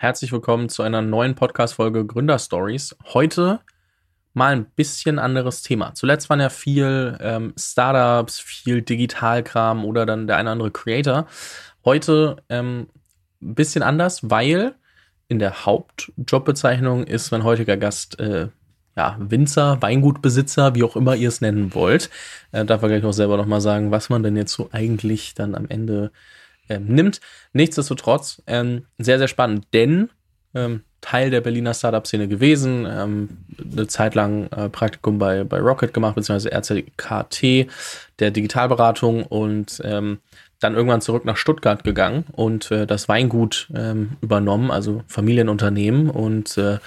Herzlich willkommen zu einer neuen Podcast-Folge Gründerstories. Heute mal ein bisschen anderes Thema. Zuletzt waren ja viel ähm, Startups, viel Digitalkram oder dann der eine oder andere Creator. Heute ähm, ein bisschen anders, weil in der Hauptjobbezeichnung ist mein heutiger Gast äh, ja, Winzer, Weingutbesitzer, wie auch immer ihr es nennen wollt. Äh, darf er gleich noch selber noch mal sagen, was man denn jetzt so eigentlich dann am Ende ähm, nimmt. Nichtsdestotrotz ähm, sehr, sehr spannend, denn ähm, Teil der Berliner Startup-Szene gewesen, ähm, eine Zeit lang äh, Praktikum bei, bei Rocket gemacht, beziehungsweise RCKT, der Digitalberatung und ähm, dann irgendwann zurück nach Stuttgart gegangen und äh, das Weingut ähm, übernommen, also Familienunternehmen und äh,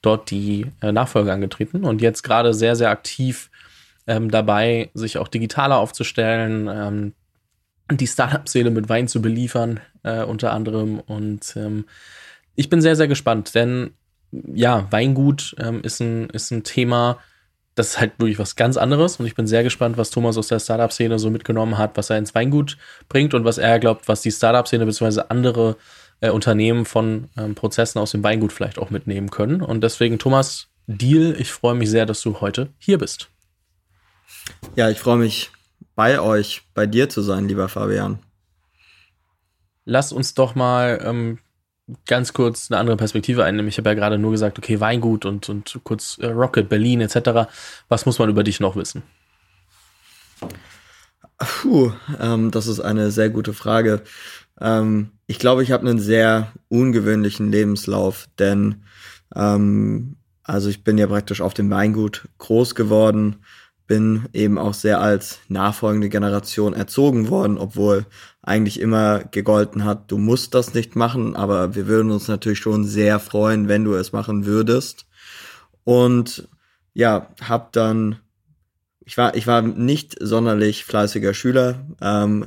dort die äh, Nachfolge angetreten und jetzt gerade sehr, sehr aktiv dabei, sich auch digitaler aufzustellen, die Startup-Szene mit Wein zu beliefern, äh, unter anderem. Und ähm, ich bin sehr, sehr gespannt, denn ja, Weingut ähm, ist, ein, ist ein Thema, das ist halt wirklich was ganz anderes. Und ich bin sehr gespannt, was Thomas aus der Startup-Szene so mitgenommen hat, was er ins Weingut bringt und was er glaubt, was die Startup-Szene bzw. andere äh, Unternehmen von ähm, Prozessen aus dem Weingut vielleicht auch mitnehmen können. Und deswegen, Thomas, Deal, ich freue mich sehr, dass du heute hier bist. Ja, ich freue mich bei euch, bei dir zu sein, lieber Fabian. Lass uns doch mal ähm, ganz kurz eine andere Perspektive einnehmen. Ich habe ja gerade nur gesagt, okay, Weingut und, und kurz äh, Rocket, Berlin etc. Was muss man über dich noch wissen? Puh, ähm, das ist eine sehr gute Frage. Ähm, ich glaube, ich habe einen sehr ungewöhnlichen Lebenslauf, denn ähm, also ich bin ja praktisch auf dem Weingut groß geworden, bin eben auch sehr als nachfolgende Generation erzogen worden, obwohl eigentlich immer gegolten hat, du musst das nicht machen, aber wir würden uns natürlich schon sehr freuen, wenn du es machen würdest. Und ja, hab dann, ich war, ich war nicht sonderlich fleißiger Schüler, ähm,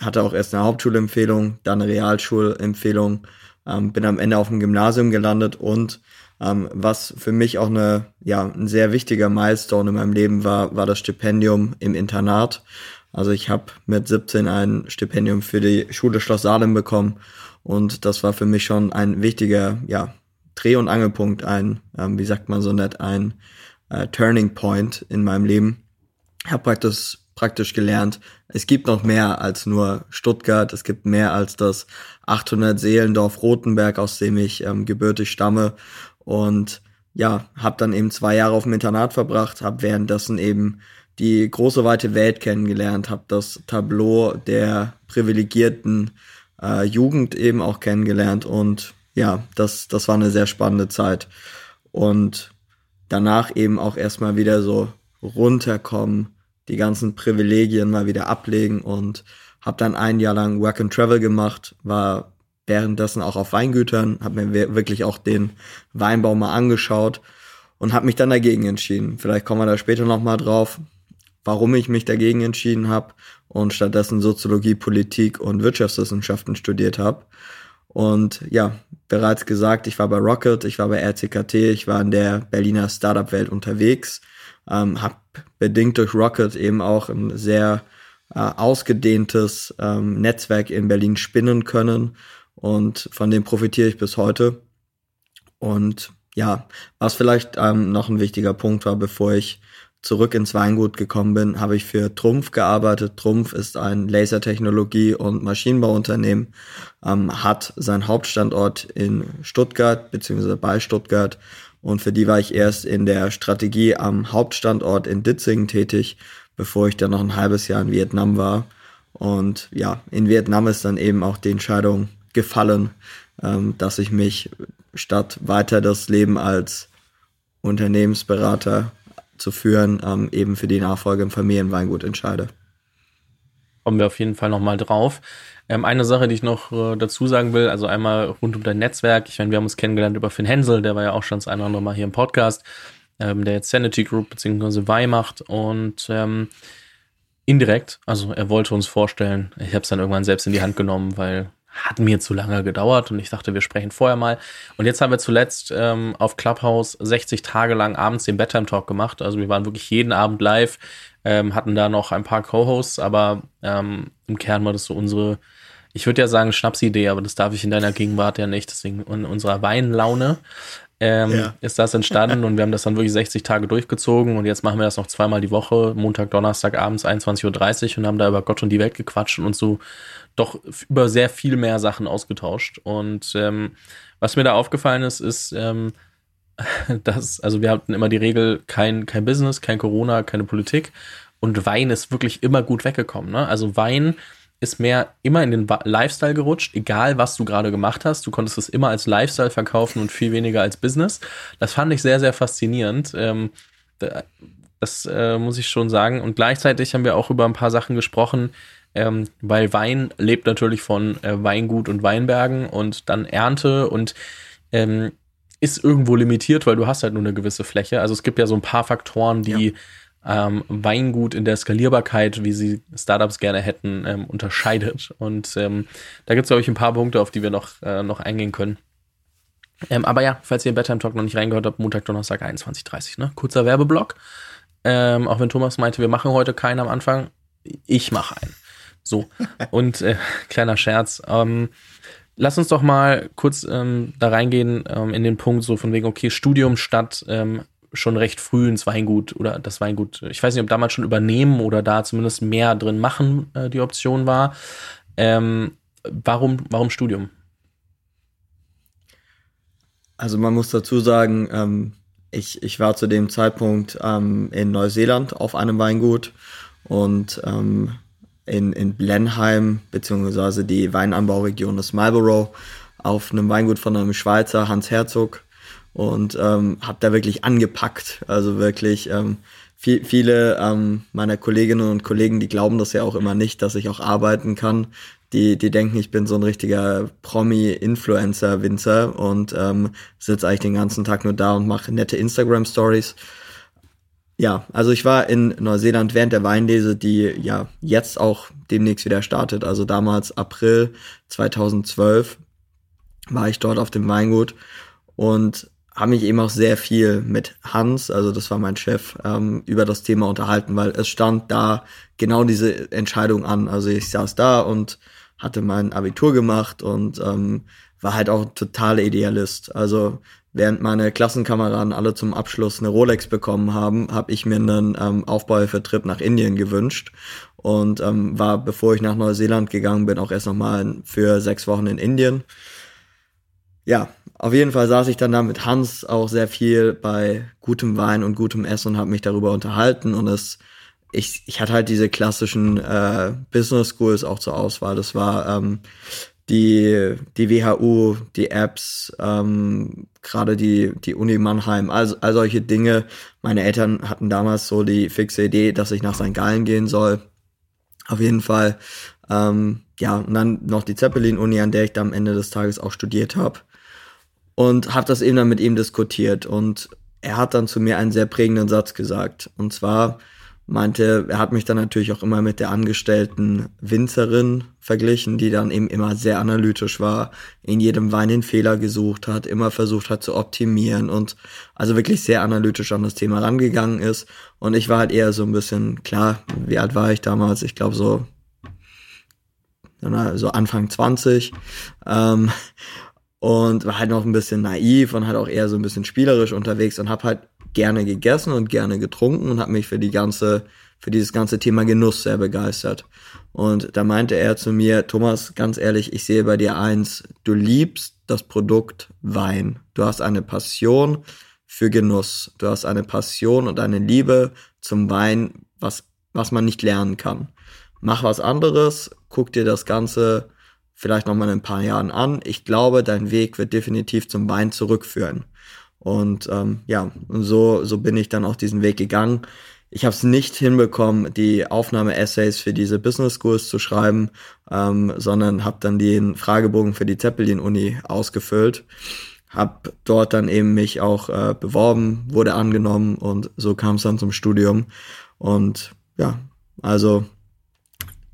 hatte auch erst eine Hauptschulempfehlung, dann eine Realschulempfehlung, ähm, bin am Ende auf dem Gymnasium gelandet und ähm, was für mich auch eine, ja, ein sehr wichtiger Milestone in meinem Leben war, war das Stipendium im Internat. Also ich habe mit 17 ein Stipendium für die Schule Schloss Salem bekommen und das war für mich schon ein wichtiger, ja, Dreh- und Angelpunkt, ein, ähm, wie sagt man so nett, ein äh, Turning Point in meinem Leben. Ich habe praktisch praktisch gelernt, es gibt noch mehr als nur Stuttgart, es gibt mehr als das 800 Seelendorf Rotenberg, aus dem ich ähm, gebürtig stamme und ja, habe dann eben zwei Jahre auf dem Internat verbracht, habe währenddessen eben die große weite Welt kennengelernt, habe das Tableau der privilegierten äh, Jugend eben auch kennengelernt und ja, das, das war eine sehr spannende Zeit. Und danach eben auch erstmal wieder so runterkommen, die ganzen Privilegien mal wieder ablegen und habe dann ein Jahr lang Work and Travel gemacht, war währenddessen auch auf Weingütern, habe mir wirklich auch den Weinbau mal angeschaut und habe mich dann dagegen entschieden. Vielleicht kommen wir da später nochmal drauf, warum ich mich dagegen entschieden habe und stattdessen Soziologie, Politik und Wirtschaftswissenschaften studiert habe. Und ja, bereits gesagt, ich war bei Rocket, ich war bei RCKT, ich war in der Berliner Startup-Welt unterwegs, ähm, habe bedingt durch Rocket eben auch ein sehr äh, ausgedehntes ähm, Netzwerk in Berlin spinnen können und von dem profitiere ich bis heute. Und ja, was vielleicht ähm, noch ein wichtiger Punkt war, bevor ich zurück ins Weingut gekommen bin, habe ich für Trumpf gearbeitet. Trumpf ist ein Lasertechnologie- und Maschinenbauunternehmen, ähm, hat seinen Hauptstandort in Stuttgart beziehungsweise bei Stuttgart und für die war ich erst in der Strategie am Hauptstandort in Ditzingen tätig, bevor ich dann noch ein halbes Jahr in Vietnam war. Und ja, in Vietnam ist dann eben auch die Entscheidung gefallen, ähm, dass ich mich statt weiter das Leben als Unternehmensberater zu führen, ähm, eben für die Nachfolge im Familienweingut entscheide. Kommen wir auf jeden Fall nochmal drauf. Ähm, eine Sache, die ich noch äh, dazu sagen will, also einmal rund um dein Netzwerk. Ich meine, wir haben uns kennengelernt über Finn Hensel, der war ja auch schon das eine oder andere Mal hier im Podcast, ähm, der jetzt Sanity Group bzw. Wei macht und ähm, indirekt, also er wollte uns vorstellen, ich habe es dann irgendwann selbst in die Hand genommen, weil hat mir zu lange gedauert und ich dachte, wir sprechen vorher mal. Und jetzt haben wir zuletzt ähm, auf Clubhouse 60 Tage lang abends den Bedtime Talk gemacht. Also wir waren wirklich jeden Abend live, ähm, hatten da noch ein paar Co-Hosts, aber ähm, im Kern war das so unsere Ich würde ja sagen Schnapsidee, aber das darf ich in deiner Gegenwart ja nicht. Deswegen in unserer Weinlaune ähm, ja. ist das entstanden und wir haben das dann wirklich 60 Tage durchgezogen und jetzt machen wir das noch zweimal die Woche, Montag, Donnerstag abends 21.30 Uhr und haben da über Gott und die Welt gequatscht und uns so doch über sehr viel mehr Sachen ausgetauscht. Und ähm, was mir da aufgefallen ist, ist, ähm, dass, also wir hatten immer die Regel, kein, kein Business, kein Corona, keine Politik. Und Wein ist wirklich immer gut weggekommen. Ne? Also Wein ist mehr immer in den Lifestyle gerutscht, egal was du gerade gemacht hast. Du konntest es immer als Lifestyle verkaufen und viel weniger als Business. Das fand ich sehr, sehr faszinierend. Ähm, das äh, muss ich schon sagen. Und gleichzeitig haben wir auch über ein paar Sachen gesprochen, ähm, weil Wein lebt natürlich von äh, Weingut und Weinbergen und dann Ernte und ähm, ist irgendwo limitiert, weil du hast halt nur eine gewisse Fläche. Also es gibt ja so ein paar Faktoren, die ja ähm, Weingut in der Skalierbarkeit, wie sie Startups gerne hätten, ähm, unterscheidet. Und ähm, da gibt es, glaube ich, ein paar Punkte, auf die wir noch, äh, noch eingehen können. Ähm, aber ja, falls ihr im Bedtime Talk noch nicht reingehört habt, Montag, Donnerstag 21.30 ne? Kurzer Werbeblock. Ähm, auch wenn Thomas meinte, wir machen heute keinen am Anfang. Ich mache einen. So. Und äh, kleiner Scherz. Ähm, lass uns doch mal kurz ähm, da reingehen ähm, in den Punkt so von wegen, okay, Studium statt ähm, schon recht früh ins Weingut oder das Weingut, ich weiß nicht, ob damals schon übernehmen oder da zumindest mehr drin machen äh, die Option war. Ähm, warum, warum Studium? Also man muss dazu sagen, ähm, ich, ich war zu dem Zeitpunkt in Neuseeland auf einem Weingut und ähm, in, in Blenheim, beziehungsweise die Weinanbauregion des Marlborough, auf einem Weingut von einem Schweizer, Hans Herzog, und ähm, habe da wirklich angepackt. Also wirklich ähm, viel, viele ähm, meiner Kolleginnen und Kollegen, die glauben das ja auch immer nicht, dass ich auch arbeiten kann. Die, die denken, ich bin so ein richtiger Promi-Influencer-Winzer und ähm, sitze eigentlich den ganzen Tag nur da und mache nette Instagram-Stories. Ja, also ich war in Neuseeland während der Weinlese, die ja jetzt auch demnächst wieder startet. Also damals April 2012 war ich dort auf dem Weingut und habe mich eben auch sehr viel mit Hans, also das war mein Chef, ähm, über das Thema unterhalten, weil es stand da genau diese Entscheidung an. Also ich saß da und hatte mein Abitur gemacht und ähm, war halt auch totaler Idealist. Also während meine Klassenkameraden alle zum Abschluss eine Rolex bekommen haben, habe ich mir einen ähm, Aufbauhilfetrip nach Indien gewünscht und ähm, war, bevor ich nach Neuseeland gegangen bin, auch erst nochmal für sechs Wochen in Indien. Ja, auf jeden Fall saß ich dann da mit Hans auch sehr viel bei gutem Wein und gutem Essen und habe mich darüber unterhalten und es ich, ich hatte halt diese klassischen äh, Business Schools auch zur Auswahl. Das war ähm, die, die WHU, die Apps, ähm, gerade die, die Uni Mannheim, all, all solche Dinge. Meine Eltern hatten damals so die fixe Idee, dass ich nach St. Gallen gehen soll. Auf jeden Fall. Ähm, ja, und dann noch die Zeppelin-Uni, an der ich da am Ende des Tages auch studiert habe und habe das eben dann mit ihm diskutiert und er hat dann zu mir einen sehr prägenden Satz gesagt und zwar meinte, er hat mich dann natürlich auch immer mit der angestellten Winzerin verglichen, die dann eben immer sehr analytisch war, in jedem Wein den Fehler gesucht hat, immer versucht hat zu optimieren und also wirklich sehr analytisch an das Thema rangegangen ist. Und ich war halt eher so ein bisschen, klar, wie alt war ich damals? Ich glaube so, so Anfang 20. Ähm, und war halt noch ein bisschen naiv und halt auch eher so ein bisschen spielerisch unterwegs und habe halt gerne gegessen und gerne getrunken und habe mich für die ganze für dieses ganze Thema Genuss sehr begeistert. Und da meinte er zu mir, Thomas, ganz ehrlich, ich sehe bei dir eins, du liebst das Produkt Wein. Du hast eine Passion für Genuss. Du hast eine Passion und eine Liebe zum Wein, was, was man nicht lernen kann. Mach was anderes, guck dir das Ganze vielleicht noch mal in ein paar Jahren an. Ich glaube, dein Weg wird definitiv zum Wein zurückführen. Und ähm, ja, und so, so bin ich dann auch diesen Weg gegangen. Ich habe es nicht hinbekommen, die Aufnahme-Essays für diese Business Schools zu schreiben, ähm, sondern habe dann den Fragebogen für die Zeppelin-Uni ausgefüllt. Hab dort dann eben mich auch äh, beworben, wurde angenommen und so kam es dann zum Studium. Und ja, also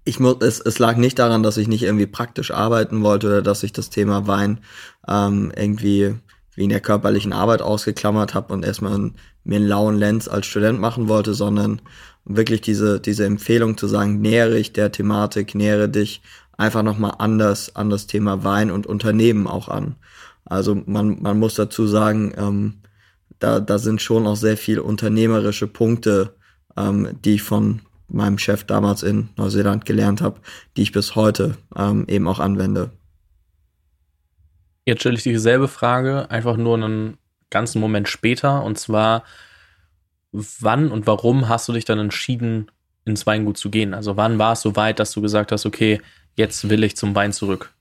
ich muss, es, es lag nicht daran, dass ich nicht irgendwie praktisch arbeiten wollte oder dass ich das Thema Wein ähm, irgendwie wie in der körperlichen Arbeit ausgeklammert habe und erstmal mir einen lauen Lenz als Student machen wollte, sondern wirklich diese, diese Empfehlung zu sagen, nähere ich der Thematik, nähere dich einfach nochmal anders an das Thema Wein und Unternehmen auch an. Also man, man muss dazu sagen, ähm, da, da sind schon auch sehr viel unternehmerische Punkte, ähm, die ich von meinem Chef damals in Neuseeland gelernt habe, die ich bis heute ähm, eben auch anwende. Jetzt stelle ich dieselbe Frage, einfach nur einen ganzen Moment später. Und zwar, wann und warum hast du dich dann entschieden, ins Weingut zu gehen? Also wann war es so weit, dass du gesagt hast, okay, jetzt will ich zum Wein zurück?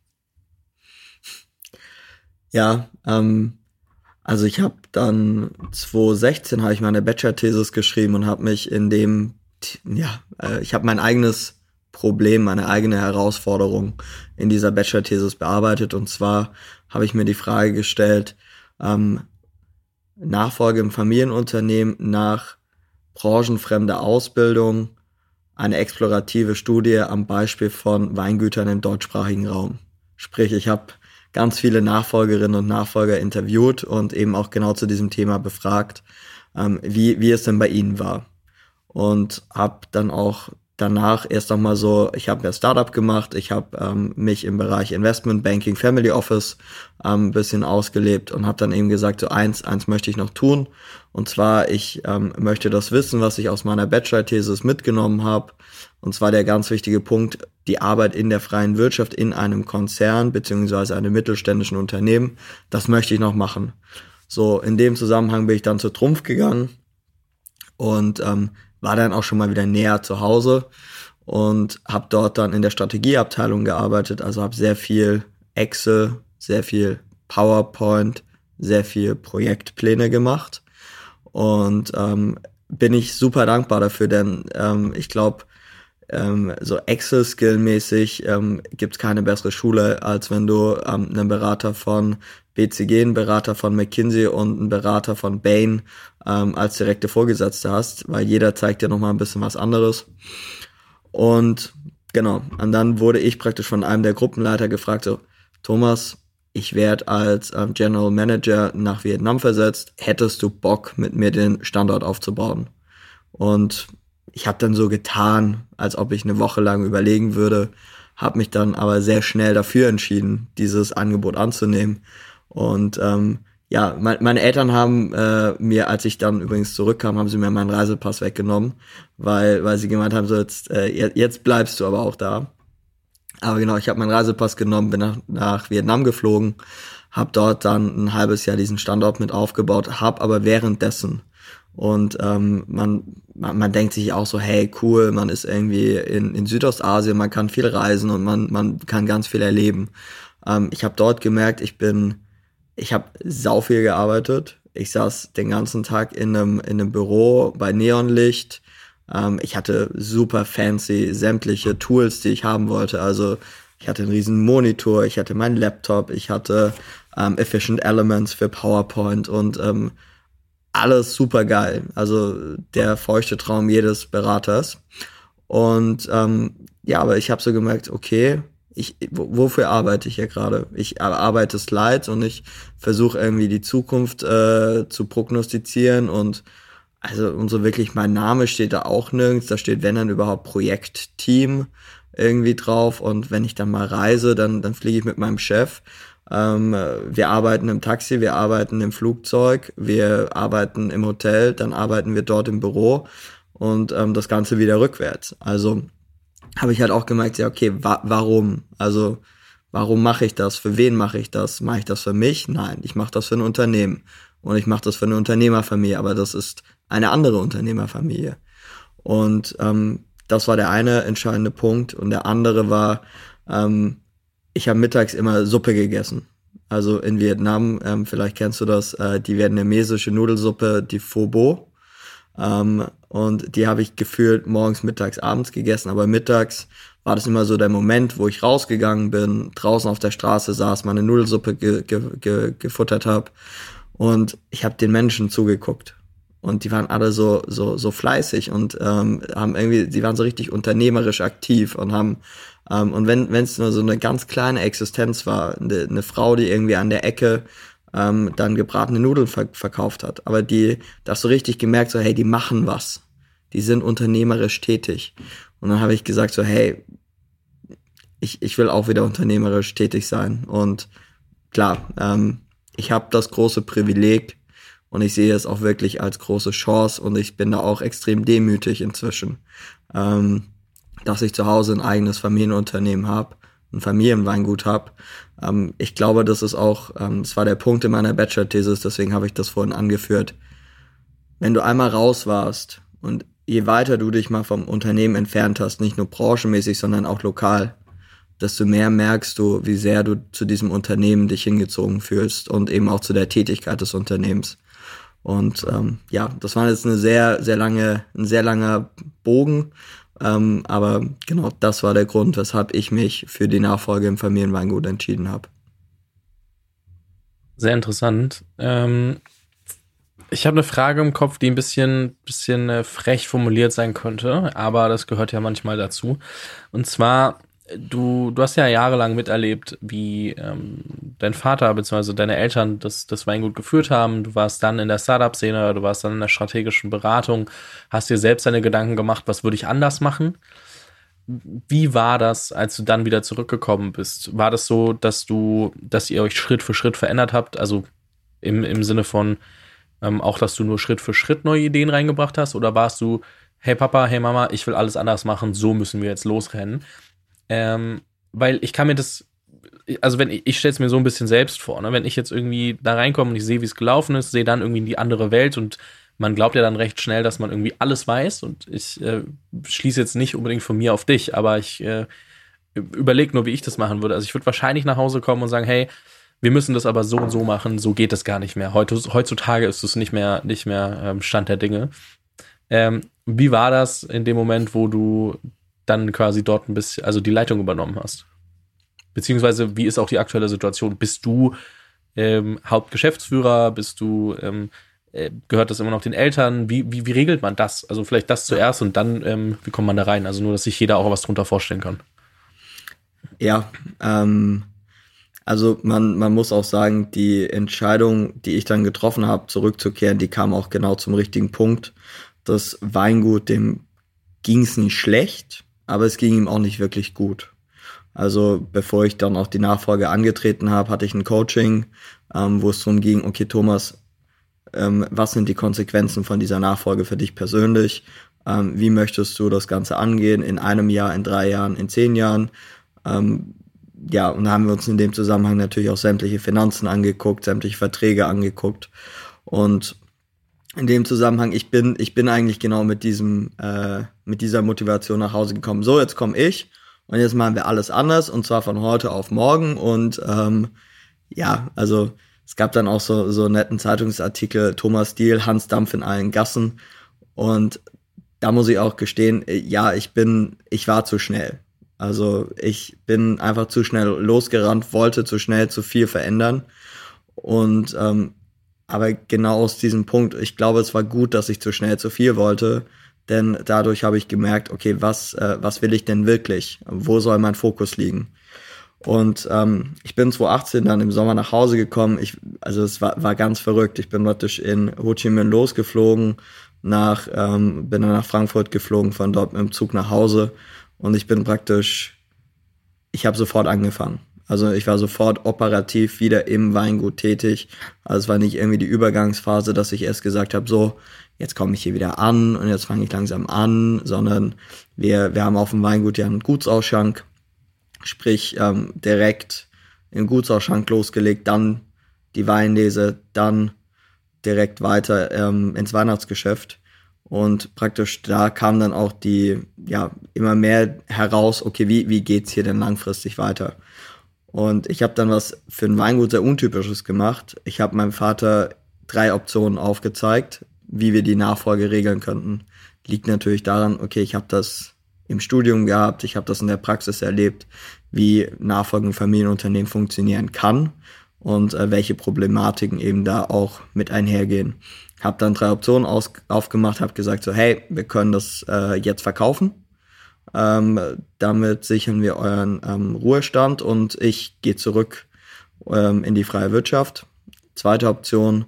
Ja, ähm, also ich habe dann 2016 habe ich meine Bachelor-Thesis geschrieben und habe mich in dem, ja, äh, ich habe mein eigenes Problem, meine eigene Herausforderung in dieser Bachelor-Thesis bearbeitet. Und zwar habe ich mir die Frage gestellt, ähm, Nachfolge im Familienunternehmen nach branchenfremder Ausbildung, eine explorative Studie am Beispiel von Weingütern im deutschsprachigen Raum. Sprich, ich habe ganz viele Nachfolgerinnen und Nachfolger interviewt und eben auch genau zu diesem Thema befragt, ähm, wie, wie es denn bei ihnen war. Und habe dann auch danach erst nochmal so, ich habe ja Startup gemacht, ich habe ähm, mich im Bereich Investment Banking, Family Office ähm, bisschen ausgelebt und habe dann eben gesagt, so eins, eins möchte ich noch tun. Und zwar, ich ähm, möchte das Wissen, was ich aus meiner Bachelor-Thesis mitgenommen habe, und zwar der ganz wichtige Punkt, die Arbeit in der freien Wirtschaft in einem Konzern beziehungsweise einem mittelständischen Unternehmen, das möchte ich noch machen. So, in dem Zusammenhang bin ich dann zur Trumpf gegangen und ähm, war dann auch schon mal wieder näher zu Hause und habe dort dann in der Strategieabteilung gearbeitet, also habe sehr viel Excel, sehr viel PowerPoint, sehr viel Projektpläne gemacht. Und ähm, bin ich super dankbar dafür, denn ähm, ich glaube, ähm, so Excel-Skill-mäßig ähm, gibt keine bessere Schule, als wenn du ähm, einen Berater von BCG, einen Berater von McKinsey und einen Berater von Bain ähm, als direkte Vorgesetzte hast, weil jeder zeigt dir nochmal ein bisschen was anderes. Und genau, und dann wurde ich praktisch von einem der Gruppenleiter gefragt, so, Thomas, ich werde als ähm, General Manager nach Vietnam versetzt, hättest du Bock, mit mir den Standort aufzubauen? Und ich habe dann so getan, als ob ich eine Woche lang überlegen würde, habe mich dann aber sehr schnell dafür entschieden, dieses Angebot anzunehmen. Und ähm, ja, mein, meine Eltern haben äh, mir, als ich dann übrigens zurückkam, haben sie mir meinen Reisepass weggenommen, weil, weil sie gemeint haben, so jetzt, äh, jetzt bleibst du aber auch da. Aber genau, ich habe meinen Reisepass genommen, bin nach, nach Vietnam geflogen, habe dort dann ein halbes Jahr diesen Standort mit aufgebaut, habe aber währenddessen und ähm, man, man, man denkt sich auch so, hey, cool, man ist irgendwie in, in Südostasien, man kann viel reisen und man, man kann ganz viel erleben. Ähm, ich habe dort gemerkt, ich bin ich habe sau viel gearbeitet. Ich saß den ganzen Tag in einem, in einem Büro bei Neonlicht. Ähm, ich hatte super fancy sämtliche Tools, die ich haben wollte. Also ich hatte einen riesen Monitor, ich hatte meinen Laptop, ich hatte ähm, Efficient Elements für PowerPoint und ähm, alles super geil. Also der feuchte Traum jedes Beraters. Und ähm, ja, aber ich habe so gemerkt, okay, ich, wofür arbeite ich hier gerade? Ich arbeite Slides und ich versuche irgendwie die Zukunft äh, zu prognostizieren und also und so wirklich mein Name steht da auch nirgends. Da steht, wenn dann überhaupt Projektteam irgendwie drauf und wenn ich dann mal reise, dann, dann fliege ich mit meinem Chef. Ähm, wir arbeiten im Taxi, wir arbeiten im Flugzeug, wir arbeiten im Hotel, dann arbeiten wir dort im Büro und ähm, das Ganze wieder rückwärts. Also habe ich halt auch gemerkt, ja, okay, wa warum? Also, warum mache ich das? Für wen mache ich das? Mache ich das für mich? Nein, ich mache das für ein Unternehmen. Und ich mache das für eine Unternehmerfamilie, aber das ist eine andere Unternehmerfamilie. Und ähm, das war der eine entscheidende Punkt. Und der andere war, ähm, ich habe mittags immer Suppe gegessen. Also in Vietnam, ähm, vielleicht kennst du das, äh, die vietnamesische Nudelsuppe, die Pho Bo. Ähm, und die habe ich gefühlt morgens, mittags, abends gegessen. Aber mittags war das immer so der Moment, wo ich rausgegangen bin, draußen auf der Straße saß, meine Nudelsuppe ge ge ge gefuttert habe. Und ich habe den Menschen zugeguckt. Und die waren alle so, so, so fleißig und ähm, haben irgendwie, die waren so richtig unternehmerisch aktiv und haben, ähm, und wenn es nur so eine ganz kleine Existenz war, eine, eine Frau, die irgendwie an der Ecke ähm, dann gebratene Nudeln ver verkauft hat. Aber die, da hast du richtig gemerkt, so, hey, die machen was. Die sind unternehmerisch tätig. Und dann habe ich gesagt, so, hey, ich, ich will auch wieder unternehmerisch tätig sein. Und klar, ähm, ich habe das große Privileg und ich sehe es auch wirklich als große Chance und ich bin da auch extrem demütig inzwischen, ähm, dass ich zu Hause ein eigenes Familienunternehmen habe, ein Familienweingut habe. Ähm, ich glaube, das ist auch, ähm, das war der Punkt in meiner Bachelor-Thesis, deswegen habe ich das vorhin angeführt. Wenn du einmal raus warst und je weiter du dich mal vom Unternehmen entfernt hast, nicht nur branchenmäßig, sondern auch lokal, desto mehr merkst du, wie sehr du zu diesem Unternehmen dich hingezogen fühlst und eben auch zu der Tätigkeit des Unternehmens. Und ähm, ja, das war jetzt eine sehr, sehr lange, ein sehr langer Bogen. Ähm, aber genau das war der Grund, weshalb ich mich für die Nachfolge im Familienweingut entschieden habe. Sehr interessant. Ähm, ich habe eine Frage im Kopf, die ein bisschen, bisschen äh, frech formuliert sein könnte, aber das gehört ja manchmal dazu. Und zwar, du, du hast ja jahrelang miterlebt, wie ähm, dein Vater bzw. deine Eltern das, das Weingut geführt haben. Du warst dann in der Startup-Szene, du warst dann in der strategischen Beratung, hast dir selbst deine Gedanken gemacht, was würde ich anders machen? Wie war das, als du dann wieder zurückgekommen bist? War das so, dass du, dass ihr euch Schritt für Schritt verändert habt? Also im, im Sinne von ähm, auch, dass du nur Schritt für Schritt neue Ideen reingebracht hast? Oder warst du, hey Papa, hey Mama, ich will alles anders machen, so müssen wir jetzt losrennen? Ähm, weil ich kann mir das, also wenn ich, ich stelle es mir so ein bisschen selbst vor, ne? wenn ich jetzt irgendwie da reinkomme und ich sehe, wie es gelaufen ist, sehe dann irgendwie in die andere Welt und man glaubt ja dann recht schnell, dass man irgendwie alles weiß und ich äh, schließe jetzt nicht unbedingt von mir auf dich, aber ich äh, überlege nur, wie ich das machen würde. Also ich würde wahrscheinlich nach Hause kommen und sagen, hey, wir müssen das aber so und so machen, so geht es gar nicht mehr. Heutzutage ist es nicht mehr, nicht mehr ähm, Stand der Dinge. Ähm, wie war das in dem Moment, wo du dann quasi dort ein bisschen, also die Leitung übernommen hast? Beziehungsweise, wie ist auch die aktuelle Situation? Bist du ähm, Hauptgeschäftsführer? Bist du, ähm, äh, gehört das immer noch den Eltern? Wie, wie, wie regelt man das? Also vielleicht das zuerst und dann, ähm, wie kommt man da rein? Also nur, dass sich jeder auch was drunter vorstellen kann. Ja, ähm, also man, man muss auch sagen, die Entscheidung, die ich dann getroffen habe, zurückzukehren, die kam auch genau zum richtigen Punkt. Das Weingut, dem ging es nicht schlecht, aber es ging ihm auch nicht wirklich gut. Also bevor ich dann auch die Nachfolge angetreten habe, hatte ich ein Coaching, ähm, wo es darum ging, okay Thomas, ähm, was sind die Konsequenzen von dieser Nachfolge für dich persönlich? Ähm, wie möchtest du das Ganze angehen in einem Jahr, in drei Jahren, in zehn Jahren? Ähm, ja, und da haben wir uns in dem Zusammenhang natürlich auch sämtliche Finanzen angeguckt, sämtliche Verträge angeguckt. Und in dem Zusammenhang, ich bin, ich bin eigentlich genau mit diesem, äh, mit dieser Motivation nach Hause gekommen. So, jetzt komme ich und jetzt machen wir alles anders und zwar von heute auf morgen. Und ähm, ja, also es gab dann auch so, so netten Zeitungsartikel, Thomas Diel, Hans Dampf in allen Gassen. Und da muss ich auch gestehen, ja, ich bin, ich war zu schnell. Also ich bin einfach zu schnell losgerannt, wollte zu schnell zu viel verändern. Und ähm, aber genau aus diesem Punkt, ich glaube, es war gut, dass ich zu schnell zu viel wollte, denn dadurch habe ich gemerkt, okay, was, äh, was will ich denn wirklich? Wo soll mein Fokus liegen? Und ähm, ich bin 2018 dann im Sommer nach Hause gekommen. Ich, also es war, war ganz verrückt. Ich bin praktisch in Ho Chi Minh losgeflogen, nach, ähm, bin dann nach Frankfurt geflogen, von dort mit dem Zug nach Hause und ich bin praktisch, ich habe sofort angefangen. Also ich war sofort operativ wieder im Weingut tätig. Also es war nicht irgendwie die Übergangsphase, dass ich erst gesagt habe, so, jetzt komme ich hier wieder an und jetzt fange ich langsam an, sondern wir, wir haben auf dem Weingut ja einen Gutsausschank, sprich ähm, direkt im Gutsausschank losgelegt, dann die Weinlese, dann direkt weiter ähm, ins Weihnachtsgeschäft. Und praktisch da kam dann auch die, ja, immer mehr heraus, okay, wie, wie geht's hier denn langfristig weiter? Und ich habe dann was für ein Weingut sehr Untypisches gemacht. Ich habe meinem Vater drei Optionen aufgezeigt, wie wir die Nachfolge regeln könnten. Liegt natürlich daran, okay, ich habe das im Studium gehabt, ich habe das in der Praxis erlebt, wie Nachfolge im Familienunternehmen funktionieren kann und äh, welche Problematiken eben da auch mit einhergehen. Habe dann drei Optionen aus, aufgemacht, habe gesagt so, hey, wir können das äh, jetzt verkaufen. Ähm, damit sichern wir euren ähm, Ruhestand und ich gehe zurück ähm, in die freie Wirtschaft. Zweite Option,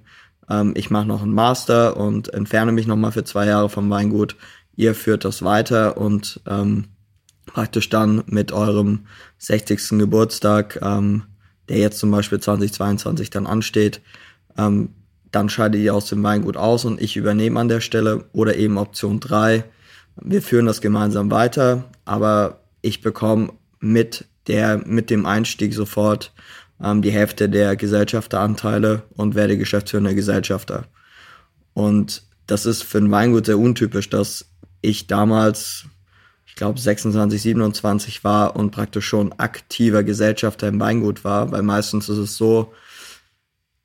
ähm, ich mache noch einen Master und entferne mich nochmal für zwei Jahre vom Weingut. Ihr führt das weiter und ähm, praktisch dann mit eurem 60. Geburtstag, ähm, der jetzt zum Beispiel 2022 dann ansteht, ähm, dann scheidet ihr aus dem Weingut aus und ich übernehme an der Stelle oder eben Option 3. Wir führen das gemeinsam weiter, aber ich bekomme mit der, mit dem Einstieg sofort ähm, die Hälfte der Gesellschafteranteile und werde geschäftsführender Gesellschafter. Und das ist für ein Weingut sehr untypisch, dass ich damals, ich glaube 26, 27 war und praktisch schon aktiver Gesellschafter im Weingut war, weil meistens ist es so,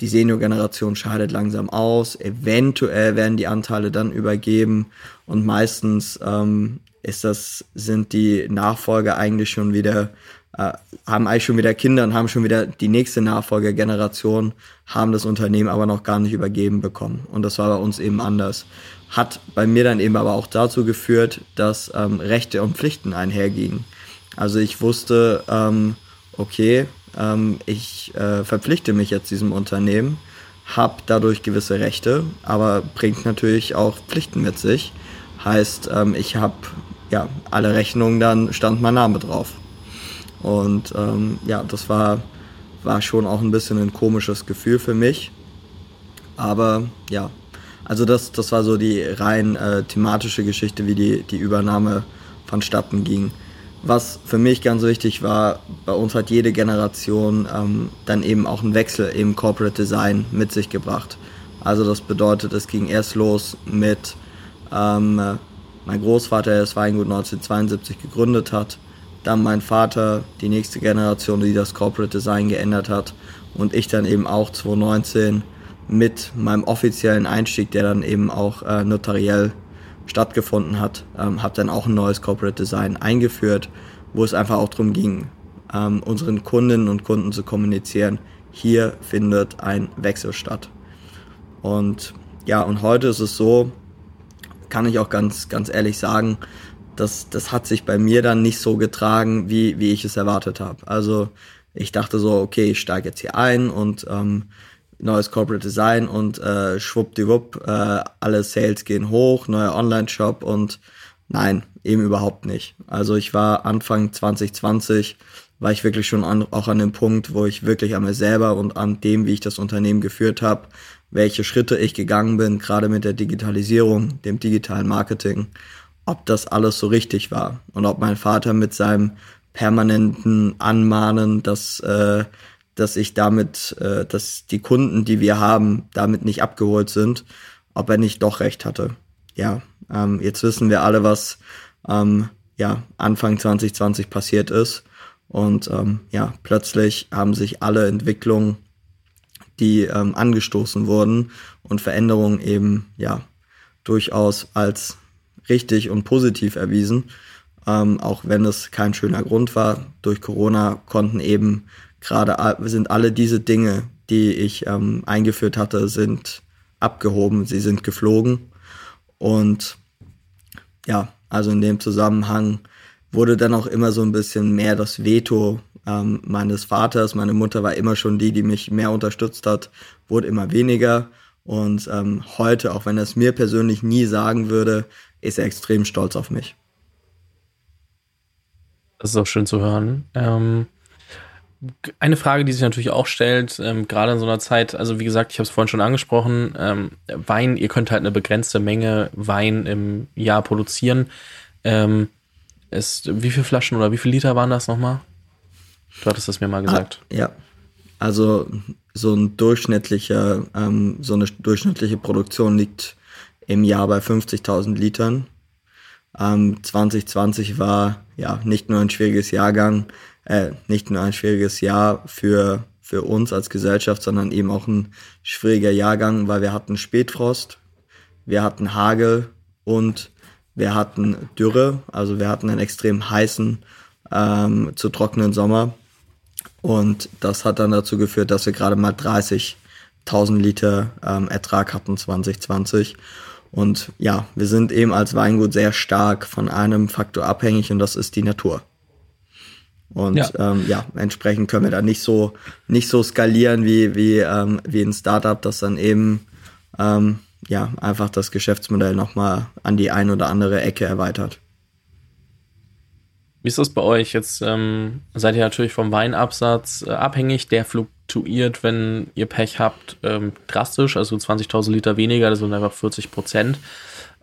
die Senior-Generation scheidet langsam aus, eventuell werden die Anteile dann übergeben und meistens ähm, ist das, sind die Nachfolger eigentlich schon wieder äh, haben eigentlich schon wieder Kinder und haben schon wieder die nächste Nachfolgergeneration, haben das Unternehmen aber noch gar nicht übergeben bekommen. Und das war bei uns eben anders. Hat bei mir dann eben aber auch dazu geführt, dass ähm, Rechte und Pflichten einhergingen. Also ich wusste, ähm, okay, ähm, ich äh, verpflichte mich jetzt diesem Unternehmen, habe dadurch gewisse Rechte, aber bringt natürlich auch Pflichten mit sich. Heißt, ähm, ich habe ja alle Rechnungen, dann stand mein Name drauf. Und ähm, ja, das war, war schon auch ein bisschen ein komisches Gefühl für mich. Aber ja, also das, das war so die rein äh, thematische Geschichte, wie die, die Übernahme vonstatten ging. Was für mich ganz wichtig war, bei uns hat jede Generation ähm, dann eben auch einen Wechsel im Corporate Design mit sich gebracht. Also das bedeutet, es ging erst los mit ähm, mein Großvater, der das Weingut 1972 gegründet hat, dann mein Vater, die nächste Generation, die das Corporate Design geändert hat und ich dann eben auch 2019 mit meinem offiziellen Einstieg, der dann eben auch äh, notariell stattgefunden hat, ähm, habe dann auch ein neues Corporate Design eingeführt, wo es einfach auch darum ging, ähm, unseren Kundinnen und Kunden zu kommunizieren, hier findet ein Wechsel statt. Und ja, und heute ist es so, kann ich auch ganz, ganz ehrlich sagen, das, das hat sich bei mir dann nicht so getragen, wie, wie ich es erwartet habe. Also ich dachte so, okay, ich steige jetzt hier ein und ähm, neues Corporate Design und äh, schwuppdiwupp, äh, alle Sales gehen hoch, neuer Online-Shop und nein, eben überhaupt nicht. Also ich war Anfang 2020, war ich wirklich schon an, auch an dem Punkt, wo ich wirklich an mir selber und an dem, wie ich das Unternehmen geführt habe, welche Schritte ich gegangen bin, gerade mit der Digitalisierung, dem digitalen Marketing ob das alles so richtig war und ob mein Vater mit seinem permanenten Anmahnen, dass, äh, dass ich damit, äh, dass die Kunden, die wir haben, damit nicht abgeholt sind, ob er nicht doch recht hatte. Ja, ähm, jetzt wissen wir alle, was ähm, ja, Anfang 2020 passiert ist. Und ähm, ja, plötzlich haben sich alle Entwicklungen, die ähm, angestoßen wurden und Veränderungen eben ja durchaus als richtig und positiv erwiesen. Ähm, auch wenn es kein schöner Grund war. Durch Corona konnten eben gerade sind alle diese Dinge, die ich ähm, eingeführt hatte, sind abgehoben, sie sind geflogen. Und ja, also in dem Zusammenhang wurde dann auch immer so ein bisschen mehr das Veto ähm, meines Vaters. Meine Mutter war immer schon die, die mich mehr unterstützt hat, wurde immer weniger. Und ähm, heute, auch wenn er es mir persönlich nie sagen würde, ist er extrem stolz auf mich. Das ist auch schön zu hören. Ähm, eine Frage, die sich natürlich auch stellt, ähm, gerade in so einer Zeit, also wie gesagt, ich habe es vorhin schon angesprochen, ähm, Wein, ihr könnt halt eine begrenzte Menge Wein im Jahr produzieren. Ähm, ist, wie viele Flaschen oder wie viele Liter waren das nochmal? Du hattest das mir mal gesagt. Ah, ja, also so ein durchschnittlicher, ähm, so eine durchschnittliche Produktion liegt im Jahr bei 50.000 Litern. Ähm, 2020 war ja nicht nur ein schwieriges Jahrgang, äh, nicht nur ein schwieriges Jahr für, für uns als Gesellschaft, sondern eben auch ein schwieriger Jahrgang, weil wir hatten Spätfrost, wir hatten Hagel und wir hatten Dürre, also wir hatten einen extrem heißen, ähm, zu trockenen Sommer. Und das hat dann dazu geführt, dass wir gerade mal 30.000 Liter ähm, Ertrag hatten 2020. Und ja, wir sind eben als Weingut sehr stark von einem Faktor abhängig und das ist die Natur. Und ja, ähm, ja entsprechend können wir da nicht so nicht so skalieren wie wie ähm, wie ein Startup, das dann eben ähm, ja einfach das Geschäftsmodell nochmal an die ein oder andere Ecke erweitert. Wie ist das bei euch? Jetzt ähm, seid ihr natürlich vom Weinabsatz äh, abhängig. Der fluktuiert, wenn ihr Pech habt, ähm, drastisch. Also 20.000 Liter weniger, das sind einfach 40 Prozent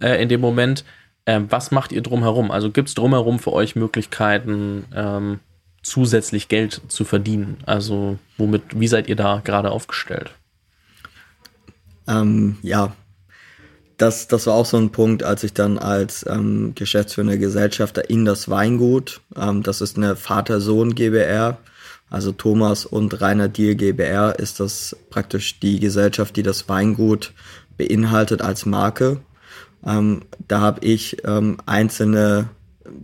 äh, in dem Moment. Ähm, was macht ihr drumherum? Also gibt es drumherum für euch Möglichkeiten, ähm, zusätzlich Geld zu verdienen? Also womit, wie seid ihr da gerade aufgestellt? Ähm, ja, das, das war auch so ein Punkt, als ich dann als ähm, geschäftsführender Gesellschafter in das Weingut, ähm, das ist eine Vater-Sohn GbR, also Thomas und Rainer Diel GbR ist das praktisch die Gesellschaft, die das Weingut beinhaltet als Marke. Ähm, da habe ich ähm, einzelne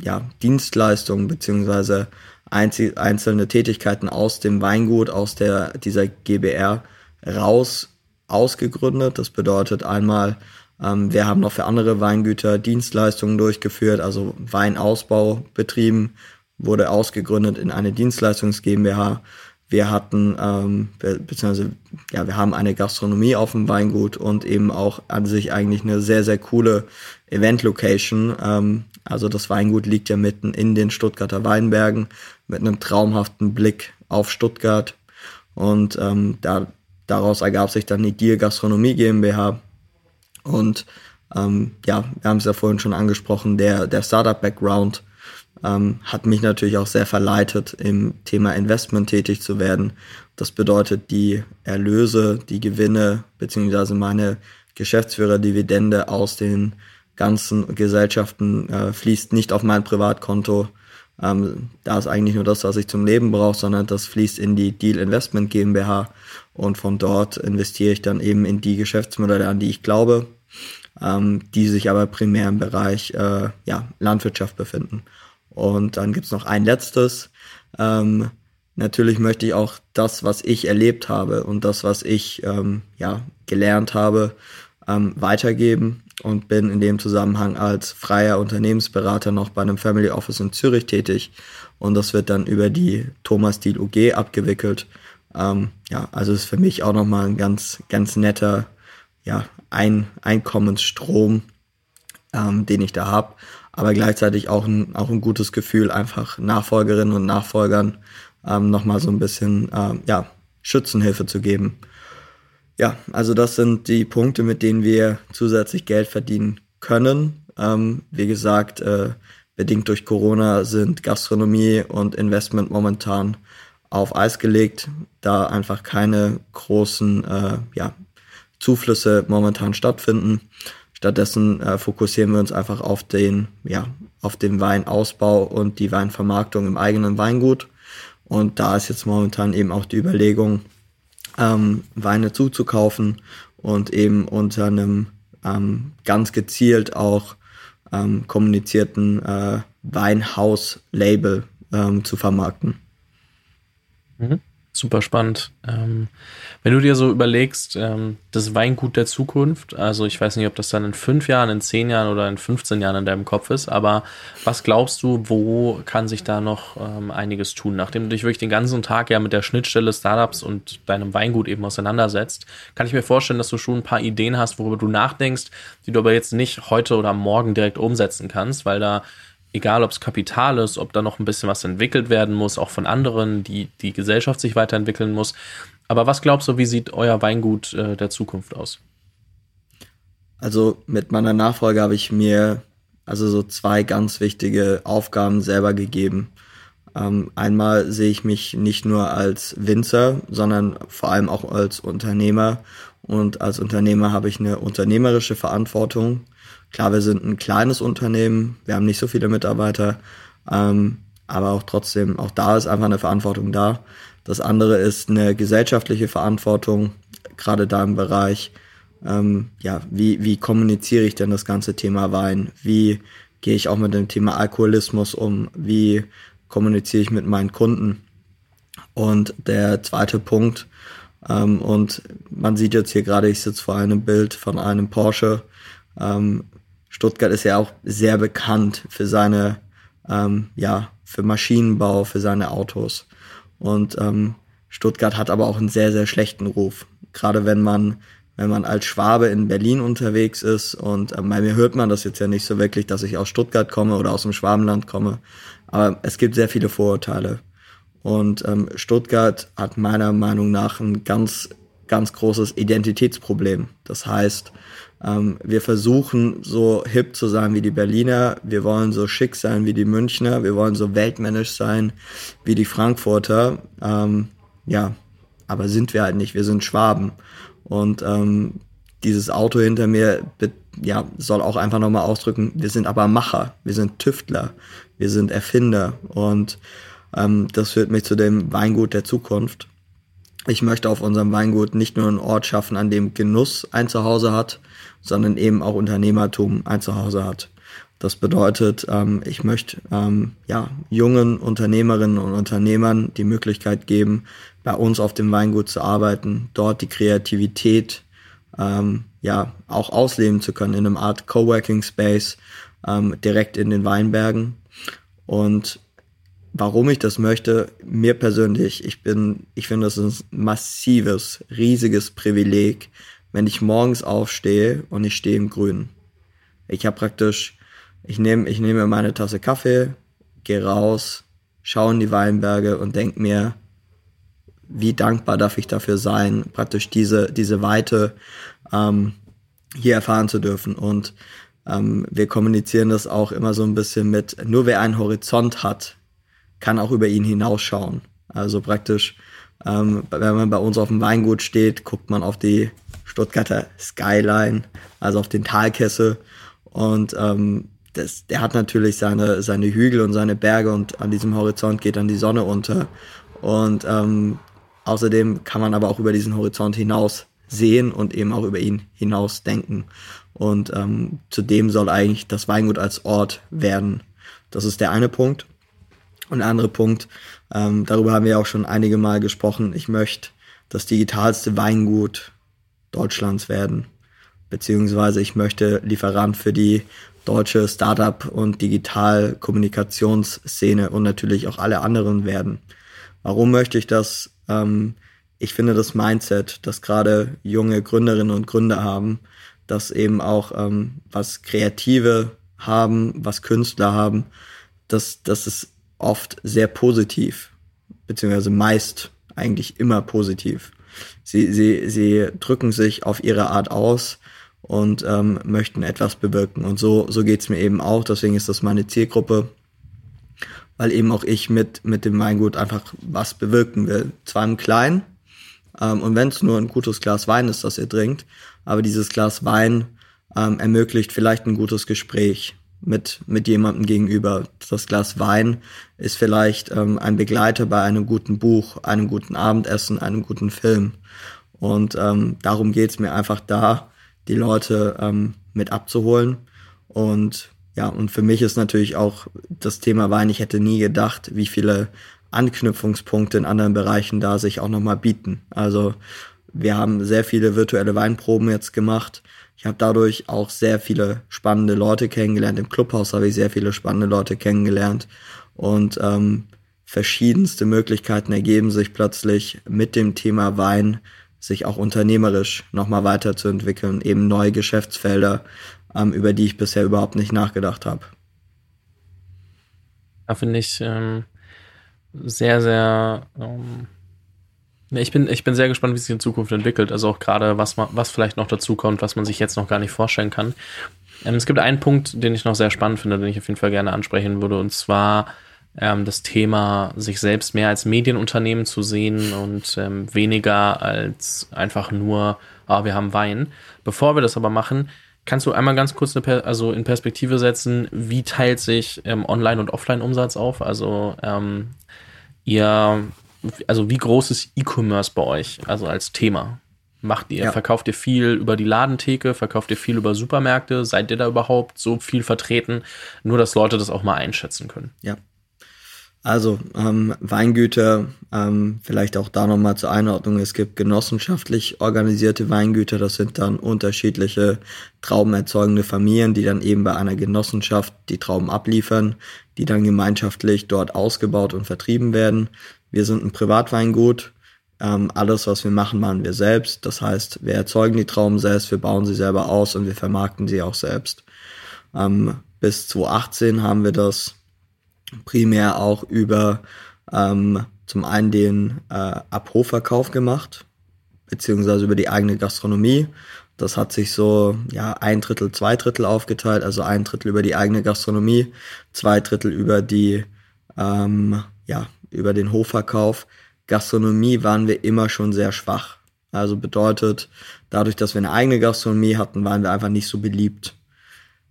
ja, Dienstleistungen beziehungsweise einzelne Tätigkeiten aus dem Weingut, aus der, dieser GBR raus ausgegründet. Das bedeutet einmal, ähm, wir haben noch für andere Weingüter Dienstleistungen durchgeführt, also Weinausbau betrieben, wurde ausgegründet in eine Dienstleistungs GmbH. Wir hatten, ähm, be beziehungsweise, ja, wir haben eine Gastronomie auf dem Weingut und eben auch an sich eigentlich eine sehr, sehr coole Event-Location. Ähm, also das Weingut liegt ja mitten in den Stuttgarter Weinbergen mit einem traumhaften Blick auf Stuttgart. Und ähm, da, daraus ergab sich dann die Deal Gastronomie GmbH. Und ähm, ja, wir haben es ja vorhin schon angesprochen, der, der Startup-Background ähm, hat mich natürlich auch sehr verleitet, im Thema Investment tätig zu werden. Das bedeutet, die Erlöse, die Gewinne, beziehungsweise meine Geschäftsführerdividende aus den ganzen Gesellschaften äh, fließt nicht auf mein Privatkonto. Ähm, da ist eigentlich nur das, was ich zum Leben brauche, sondern das fließt in die Deal Investment GmbH und von dort investiere ich dann eben in die Geschäftsmodelle, an die ich glaube, ähm, die sich aber primär im Bereich äh, ja, Landwirtschaft befinden. Und dann gibt's noch ein letztes. Ähm, natürlich möchte ich auch das, was ich erlebt habe und das, was ich ähm, ja, gelernt habe, ähm, weitergeben und bin in dem Zusammenhang als freier Unternehmensberater noch bei einem Family Office in Zürich tätig und das wird dann über die Thomas Deal UG abgewickelt. Ähm, ja, also ist für mich auch nochmal ein ganz, ganz netter ja, ein Einkommensstrom, ähm, den ich da habe aber gleichzeitig auch ein, auch ein gutes Gefühl, einfach Nachfolgerinnen und Nachfolgern ähm, nochmal so ein bisschen ähm, ja, Schützenhilfe zu geben. Ja, also das sind die Punkte, mit denen wir zusätzlich Geld verdienen können. Ähm, wie gesagt, äh, bedingt durch Corona sind Gastronomie und Investment momentan auf Eis gelegt, da einfach keine großen äh, ja, Zuflüsse momentan stattfinden. Stattdessen äh, fokussieren wir uns einfach auf den, ja, auf den Weinausbau und die Weinvermarktung im eigenen Weingut. Und da ist jetzt momentan eben auch die Überlegung, ähm, Weine zuzukaufen und eben unter einem ähm, ganz gezielt auch ähm, kommunizierten äh, Weinhaus-Label ähm, zu vermarkten. Mhm super spannend. Wenn du dir so überlegst, ähm, das Weingut der Zukunft, also ich weiß nicht, ob das dann in fünf Jahren, in zehn Jahren oder in 15 Jahren in deinem Kopf ist, aber was glaubst du, wo kann sich da noch ähm, einiges tun? Nachdem du dich wirklich den ganzen Tag ja mit der Schnittstelle Startups und deinem Weingut eben auseinandersetzt, kann ich mir vorstellen, dass du schon ein paar Ideen hast, worüber du nachdenkst, die du aber jetzt nicht heute oder morgen direkt umsetzen kannst, weil da egal ob es Kapital ist, ob da noch ein bisschen was entwickelt werden muss, auch von anderen, die die Gesellschaft sich weiterentwickeln muss. Aber was glaubst du, wie sieht euer Weingut äh, der Zukunft aus? Also mit meiner Nachfolge habe ich mir also so zwei ganz wichtige Aufgaben selber gegeben. Ähm, einmal sehe ich mich nicht nur als Winzer, sondern vor allem auch als Unternehmer. Und als Unternehmer habe ich eine unternehmerische Verantwortung Klar, wir sind ein kleines Unternehmen, wir haben nicht so viele Mitarbeiter, ähm, aber auch trotzdem, auch da ist einfach eine Verantwortung da. Das andere ist eine gesellschaftliche Verantwortung, gerade da im Bereich, ähm, ja, wie, wie kommuniziere ich denn das ganze Thema Wein? Wie gehe ich auch mit dem Thema Alkoholismus um? Wie kommuniziere ich mit meinen Kunden? Und der zweite Punkt, ähm, und man sieht jetzt hier gerade, ich sitze vor einem Bild von einem Porsche, ähm, Stuttgart ist ja auch sehr bekannt für seine, ähm, ja, für Maschinenbau, für seine Autos. Und ähm, Stuttgart hat aber auch einen sehr, sehr schlechten Ruf. Gerade wenn man, wenn man als Schwabe in Berlin unterwegs ist und ähm, bei mir hört man das jetzt ja nicht so wirklich, dass ich aus Stuttgart komme oder aus dem Schwabenland komme. Aber es gibt sehr viele Vorurteile. Und ähm, Stuttgart hat meiner Meinung nach ein ganz, ganz großes Identitätsproblem. Das heißt, ähm, wir versuchen so hip zu sein wie die Berliner, wir wollen so schick sein wie die Münchner, wir wollen so weltmännisch sein wie die Frankfurter. Ähm, ja, aber sind wir halt nicht, wir sind Schwaben. Und ähm, dieses Auto hinter mir ja, soll auch einfach nochmal ausdrücken, wir sind aber Macher, wir sind Tüftler, wir sind Erfinder. Und ähm, das führt mich zu dem Weingut der Zukunft. Ich möchte auf unserem Weingut nicht nur einen Ort schaffen, an dem Genuss ein Zuhause hat, sondern eben auch Unternehmertum ein Zuhause hat. Das bedeutet, ähm, ich möchte ähm, ja, jungen Unternehmerinnen und Unternehmern die Möglichkeit geben, bei uns auf dem Weingut zu arbeiten, dort die Kreativität ähm, ja auch ausleben zu können in einem Art Coworking Space direkt in den Weinbergen. Und warum ich das möchte, mir persönlich, ich bin, ich finde, das ist ein massives, riesiges Privileg, wenn ich morgens aufstehe und ich stehe im Grün. Ich habe praktisch, ich nehme, ich nehme meine Tasse Kaffee, gehe raus, schaue in die Weinberge und denke mir, wie dankbar darf ich dafür sein, praktisch diese, diese Weite ähm, hier erfahren zu dürfen. Und ähm, wir kommunizieren das auch immer so ein bisschen mit, nur wer einen Horizont hat, kann auch über ihn hinausschauen. Also praktisch, ähm, wenn man bei uns auf dem Weingut steht, guckt man auf die Stuttgarter Skyline, also auf den Talkessel. Und ähm, das, der hat natürlich seine, seine Hügel und seine Berge und an diesem Horizont geht dann die Sonne unter. Und ähm, außerdem kann man aber auch über diesen Horizont hinaus sehen und eben auch über ihn hinaus denken. Und ähm, zudem soll eigentlich das Weingut als Ort werden. Das ist der eine Punkt. Und der andere Punkt, ähm, darüber haben wir auch schon einige Mal gesprochen, ich möchte das digitalste Weingut Deutschlands werden. Beziehungsweise ich möchte Lieferant für die deutsche Startup- und Digitalkommunikationsszene und natürlich auch alle anderen werden. Warum möchte ich das? Ähm, ich finde das Mindset, das gerade junge Gründerinnen und Gründer haben, das eben auch ähm, was Kreative haben, was Künstler haben, das, das ist oft sehr positiv, beziehungsweise meist eigentlich immer positiv. Sie, sie, sie drücken sich auf ihre Art aus und ähm, möchten etwas bewirken. Und so, so geht's mir eben auch. Deswegen ist das meine Zielgruppe, weil eben auch ich mit, mit dem Weingut einfach was bewirken will. Zwar im Kleinen, ähm, und wenn es nur ein gutes Glas Wein ist, das ihr trinkt, aber dieses Glas Wein ähm, ermöglicht vielleicht ein gutes Gespräch mit, mit jemandem gegenüber. Das Glas Wein ist vielleicht ähm, ein Begleiter bei einem guten Buch, einem guten Abendessen, einem guten Film. Und ähm, darum geht's mir einfach da, die Leute ähm, mit abzuholen. Und ja, und für mich ist natürlich auch das Thema Wein, ich hätte nie gedacht, wie viele Anknüpfungspunkte in anderen Bereichen da sich auch nochmal bieten. Also wir haben sehr viele virtuelle Weinproben jetzt gemacht. Ich habe dadurch auch sehr viele spannende Leute kennengelernt. Im Clubhaus habe ich sehr viele spannende Leute kennengelernt. Und ähm, verschiedenste Möglichkeiten ergeben sich plötzlich mit dem Thema Wein, sich auch unternehmerisch nochmal weiterzuentwickeln, eben neue Geschäftsfelder, ähm, über die ich bisher überhaupt nicht nachgedacht habe. Da finde ich ähm, sehr, sehr ähm, ich bin, ich bin sehr gespannt, wie sich in Zukunft entwickelt. Also auch gerade, was, was vielleicht noch dazu kommt, was man sich jetzt noch gar nicht vorstellen kann. Ähm, es gibt einen Punkt, den ich noch sehr spannend finde, den ich auf jeden Fall gerne ansprechen würde, und zwar ähm, das Thema, sich selbst mehr als Medienunternehmen zu sehen und ähm, weniger als einfach nur, ah, wir haben Wein. Bevor wir das aber machen, kannst du einmal ganz kurz eine, also in Perspektive setzen, wie teilt sich ähm, Online- und Offline-Umsatz auf? Also ähm, ihr also wie groß ist E-Commerce bei euch, also als Thema? Macht ihr, ja. verkauft ihr viel über die Ladentheke, verkauft ihr viel über Supermärkte? Seid ihr da überhaupt so viel vertreten? Nur, dass Leute das auch mal einschätzen können. Ja. Also ähm, Weingüter, ähm, vielleicht auch da nochmal zur Einordnung. Es gibt genossenschaftlich organisierte Weingüter, das sind dann unterschiedliche traubenerzeugende Familien, die dann eben bei einer Genossenschaft die Trauben abliefern, die dann gemeinschaftlich dort ausgebaut und vertrieben werden. Wir sind ein Privatweingut. Ähm, alles, was wir machen, machen wir selbst. Das heißt, wir erzeugen die Trauben selbst, wir bauen sie selber aus und wir vermarkten sie auch selbst. Ähm, bis 2018 haben wir das primär auch über ähm, zum einen den äh, Abhofverkauf gemacht, beziehungsweise über die eigene Gastronomie. Das hat sich so ja ein Drittel, zwei Drittel aufgeteilt, also ein Drittel über die eigene Gastronomie, zwei Drittel über die ähm, ja über den Hofverkauf. Gastronomie waren wir immer schon sehr schwach. Also bedeutet, dadurch, dass wir eine eigene Gastronomie hatten, waren wir einfach nicht so beliebt.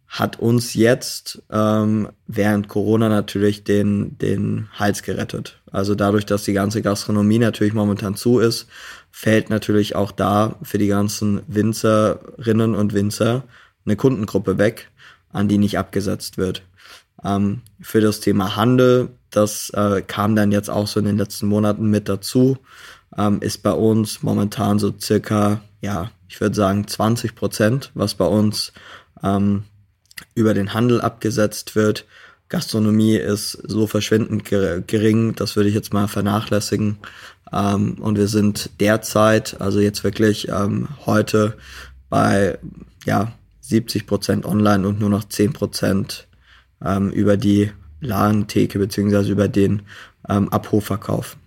Hat uns jetzt ähm, während Corona natürlich den, den Hals gerettet. Also dadurch, dass die ganze Gastronomie natürlich momentan zu ist, fällt natürlich auch da für die ganzen Winzerinnen und Winzer eine Kundengruppe weg, an die nicht abgesetzt wird. Ähm, für das Thema Handel, das äh, kam dann jetzt auch so in den letzten Monaten mit dazu, ähm, ist bei uns momentan so circa, ja, ich würde sagen 20 Prozent, was bei uns ähm, über den Handel abgesetzt wird. Gastronomie ist so verschwindend gering, das würde ich jetzt mal vernachlässigen. Ähm, und wir sind derzeit, also jetzt wirklich ähm, heute bei ja 70 Prozent online und nur noch 10 Prozent ähm, über die Ladentheke beziehungsweise über den ähm, Abhofverkauf.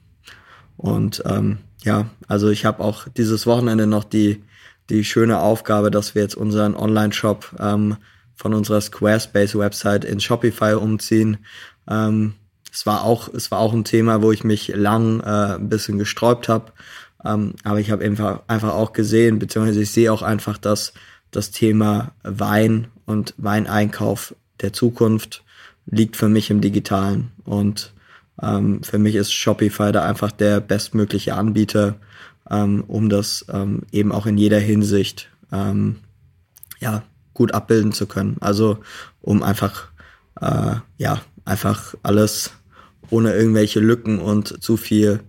Und ähm, ja, also ich habe auch dieses Wochenende noch die, die schöne Aufgabe, dass wir jetzt unseren Online-Shop ähm, von unserer Squarespace-Website in Shopify umziehen. Ähm, es war auch, es war auch ein Thema, wo ich mich lang äh, ein bisschen gesträubt habe. Ähm, aber ich habe einfach, einfach auch gesehen, beziehungsweise ich sehe auch einfach, dass das Thema Wein und Weineinkauf der Zukunft liegt für mich im Digitalen. Und ähm, für mich ist Shopify da einfach der bestmögliche Anbieter, ähm, um das ähm, eben auch in jeder Hinsicht ähm, ja, gut abbilden zu können. Also um einfach, äh, ja, einfach alles ohne irgendwelche Lücken und zu viel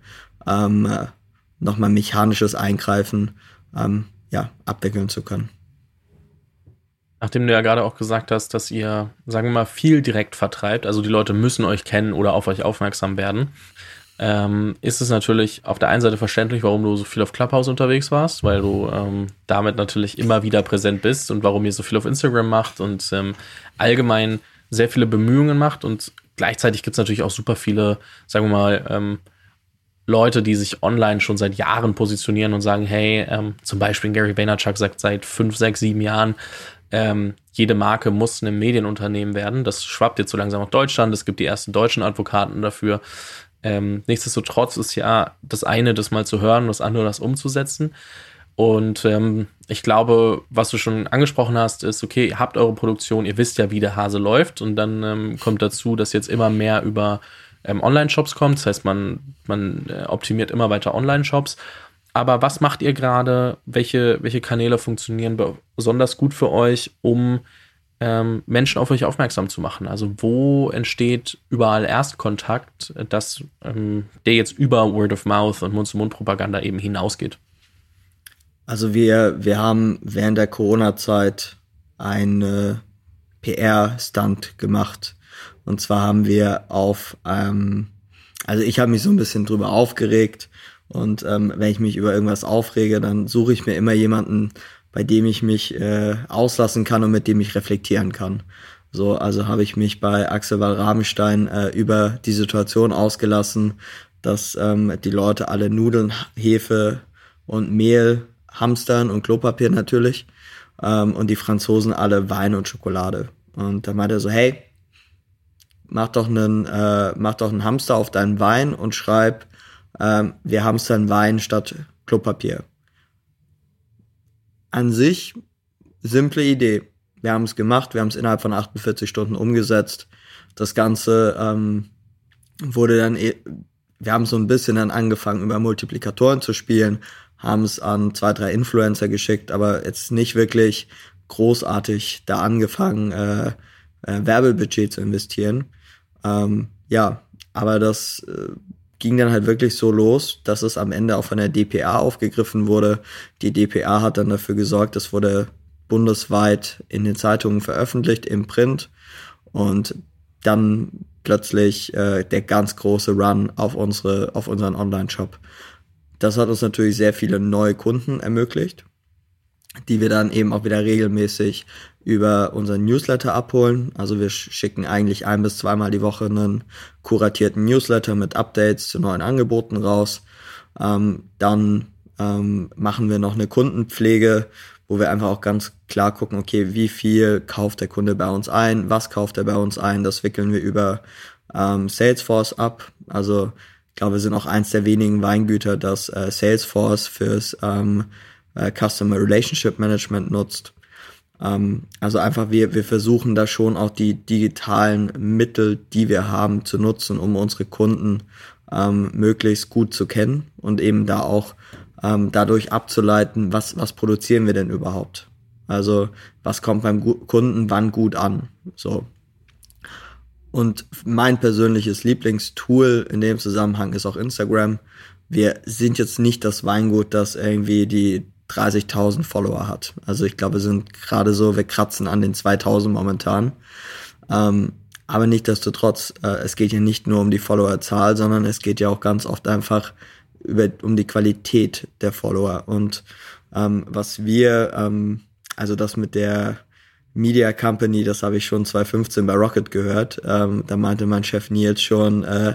ähm, nochmal mechanisches Eingreifen ähm, ja, abwickeln zu können. Nachdem du ja gerade auch gesagt hast, dass ihr, sagen wir mal, viel direkt vertreibt, also die Leute müssen euch kennen oder auf euch aufmerksam werden, ähm, ist es natürlich auf der einen Seite verständlich, warum du so viel auf Clubhouse unterwegs warst, weil du ähm, damit natürlich immer wieder präsent bist und warum ihr so viel auf Instagram macht und ähm, allgemein sehr viele Bemühungen macht und gleichzeitig gibt es natürlich auch super viele, sagen wir mal, ähm, Leute, die sich online schon seit Jahren positionieren und sagen, hey, ähm, zum Beispiel Gary Vaynerchuk sagt seit fünf, sechs, sieben Jahren, ähm, jede Marke muss ein Medienunternehmen werden. Das schwappt jetzt so langsam nach Deutschland. Es gibt die ersten deutschen Advokaten dafür. Ähm, nichtsdestotrotz ist ja das eine, das mal zu hören, das andere, das umzusetzen. Und ähm, ich glaube, was du schon angesprochen hast, ist, okay, ihr habt eure Produktion, ihr wisst ja, wie der Hase läuft. Und dann ähm, kommt dazu, dass jetzt immer mehr über ähm, Online-Shops kommt. Das heißt, man, man äh, optimiert immer weiter Online-Shops. Aber was macht ihr gerade? Welche, welche Kanäle funktionieren besonders gut für euch, um ähm, Menschen auf euch aufmerksam zu machen? Also wo entsteht überall Erstkontakt, dass ähm, der jetzt über Word of Mouth und Mund-zu-Mund-Propaganda eben hinausgeht? Also wir, wir haben während der Corona-Zeit einen PR-Stunt gemacht. Und zwar haben wir auf, ähm, also ich habe mich so ein bisschen drüber aufgeregt, und ähm, wenn ich mich über irgendwas aufrege, dann suche ich mir immer jemanden, bei dem ich mich äh, auslassen kann und mit dem ich reflektieren kann. So, also habe ich mich bei Axel Wall-Rabenstein äh, über die Situation ausgelassen, dass ähm, die Leute alle Nudeln, Hefe und Mehl hamstern und Klopapier natürlich ähm, und die Franzosen alle Wein und Schokolade. Und da meinte er so, hey, mach doch einen, äh, mach doch einen Hamster auf deinen Wein und schreib ähm, wir haben es dann Wein statt Klopapier. An sich simple Idee. Wir haben es gemacht, wir haben es innerhalb von 48 Stunden umgesetzt. Das Ganze ähm, wurde dann, e wir haben so ein bisschen dann angefangen, über Multiplikatoren zu spielen, haben es an zwei, drei Influencer geschickt, aber jetzt nicht wirklich großartig da angefangen, äh, äh, Werbebudget zu investieren. Ähm, ja, aber das äh, ging dann halt wirklich so los, dass es am Ende auch von der DPA aufgegriffen wurde. Die DPA hat dann dafür gesorgt, es wurde bundesweit in den Zeitungen veröffentlicht, im Print. Und dann plötzlich äh, der ganz große Run auf unsere, auf unseren Online-Shop. Das hat uns natürlich sehr viele neue Kunden ermöglicht, die wir dann eben auch wieder regelmäßig über unseren Newsletter abholen. Also wir schicken eigentlich ein bis zweimal die Woche einen kuratierten Newsletter mit Updates zu neuen Angeboten raus. Ähm, dann ähm, machen wir noch eine Kundenpflege, wo wir einfach auch ganz klar gucken, okay, wie viel kauft der Kunde bei uns ein, was kauft er bei uns ein, das wickeln wir über ähm, Salesforce ab. Also ich glaube, wir sind auch eins der wenigen Weingüter, das äh, Salesforce fürs ähm, äh, Customer Relationship Management nutzt. Ähm, also einfach, wir, wir versuchen da schon auch die digitalen Mittel, die wir haben, zu nutzen, um unsere Kunden ähm, möglichst gut zu kennen und eben da auch ähm, dadurch abzuleiten, was, was produzieren wir denn überhaupt? Also was kommt beim Kunden wann gut an? So. Und mein persönliches Lieblingstool in dem Zusammenhang ist auch Instagram. Wir sind jetzt nicht das Weingut, das irgendwie die 30.000 Follower hat. Also ich glaube, wir sind gerade so, wir kratzen an den 2.000 momentan. Ähm, aber nichtsdestotrotz, äh, es geht ja nicht nur um die Followerzahl, sondern es geht ja auch ganz oft einfach über, um die Qualität der Follower. Und ähm, was wir, ähm, also das mit der Media Company, das habe ich schon 2015 bei Rocket gehört. Ähm, da meinte mein Chef Nils schon, äh,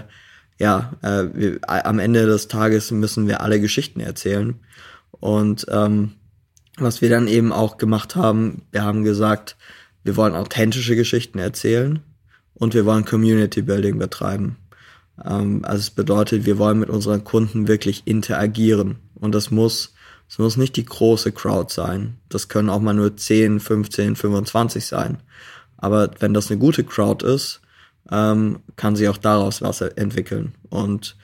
ja, äh, wir, am Ende des Tages müssen wir alle Geschichten erzählen. Und ähm, was wir dann eben auch gemacht haben, wir haben gesagt, wir wollen authentische Geschichten erzählen und wir wollen Community Building betreiben. Ähm, also es bedeutet, wir wollen mit unseren Kunden wirklich interagieren. Und das muss, es muss nicht die große Crowd sein. Das können auch mal nur 10, 15, 25 sein. Aber wenn das eine gute Crowd ist, ähm, kann sich auch daraus was entwickeln. Und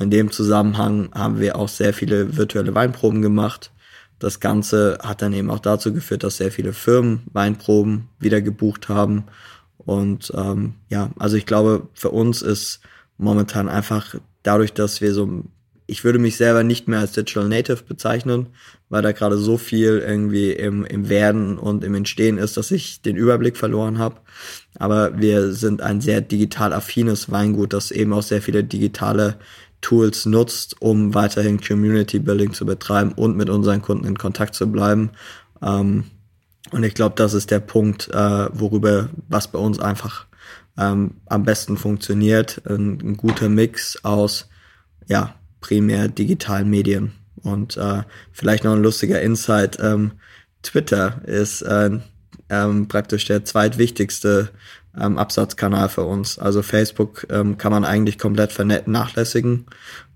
in dem Zusammenhang haben wir auch sehr viele virtuelle Weinproben gemacht. Das Ganze hat dann eben auch dazu geführt, dass sehr viele Firmen Weinproben wieder gebucht haben. Und ähm, ja, also ich glaube, für uns ist momentan einfach dadurch, dass wir so, ich würde mich selber nicht mehr als Digital Native bezeichnen, weil da gerade so viel irgendwie im, im Werden und im Entstehen ist, dass ich den Überblick verloren habe. Aber wir sind ein sehr digital affines Weingut, das eben auch sehr viele digitale Tools nutzt, um weiterhin Community Building zu betreiben und mit unseren Kunden in Kontakt zu bleiben. Ähm, und ich glaube, das ist der Punkt, äh, worüber was bei uns einfach ähm, am besten funktioniert. Ein, ein, guter Mix aus ja primär digitalen Medien. Und äh, vielleicht noch ein lustiger Insight. Ähm, Twitter ist äh, ähm, praktisch der zweitwichtigste ähm, Absatzkanal für uns. Also Facebook ähm, kann man eigentlich komplett vernachlässigen,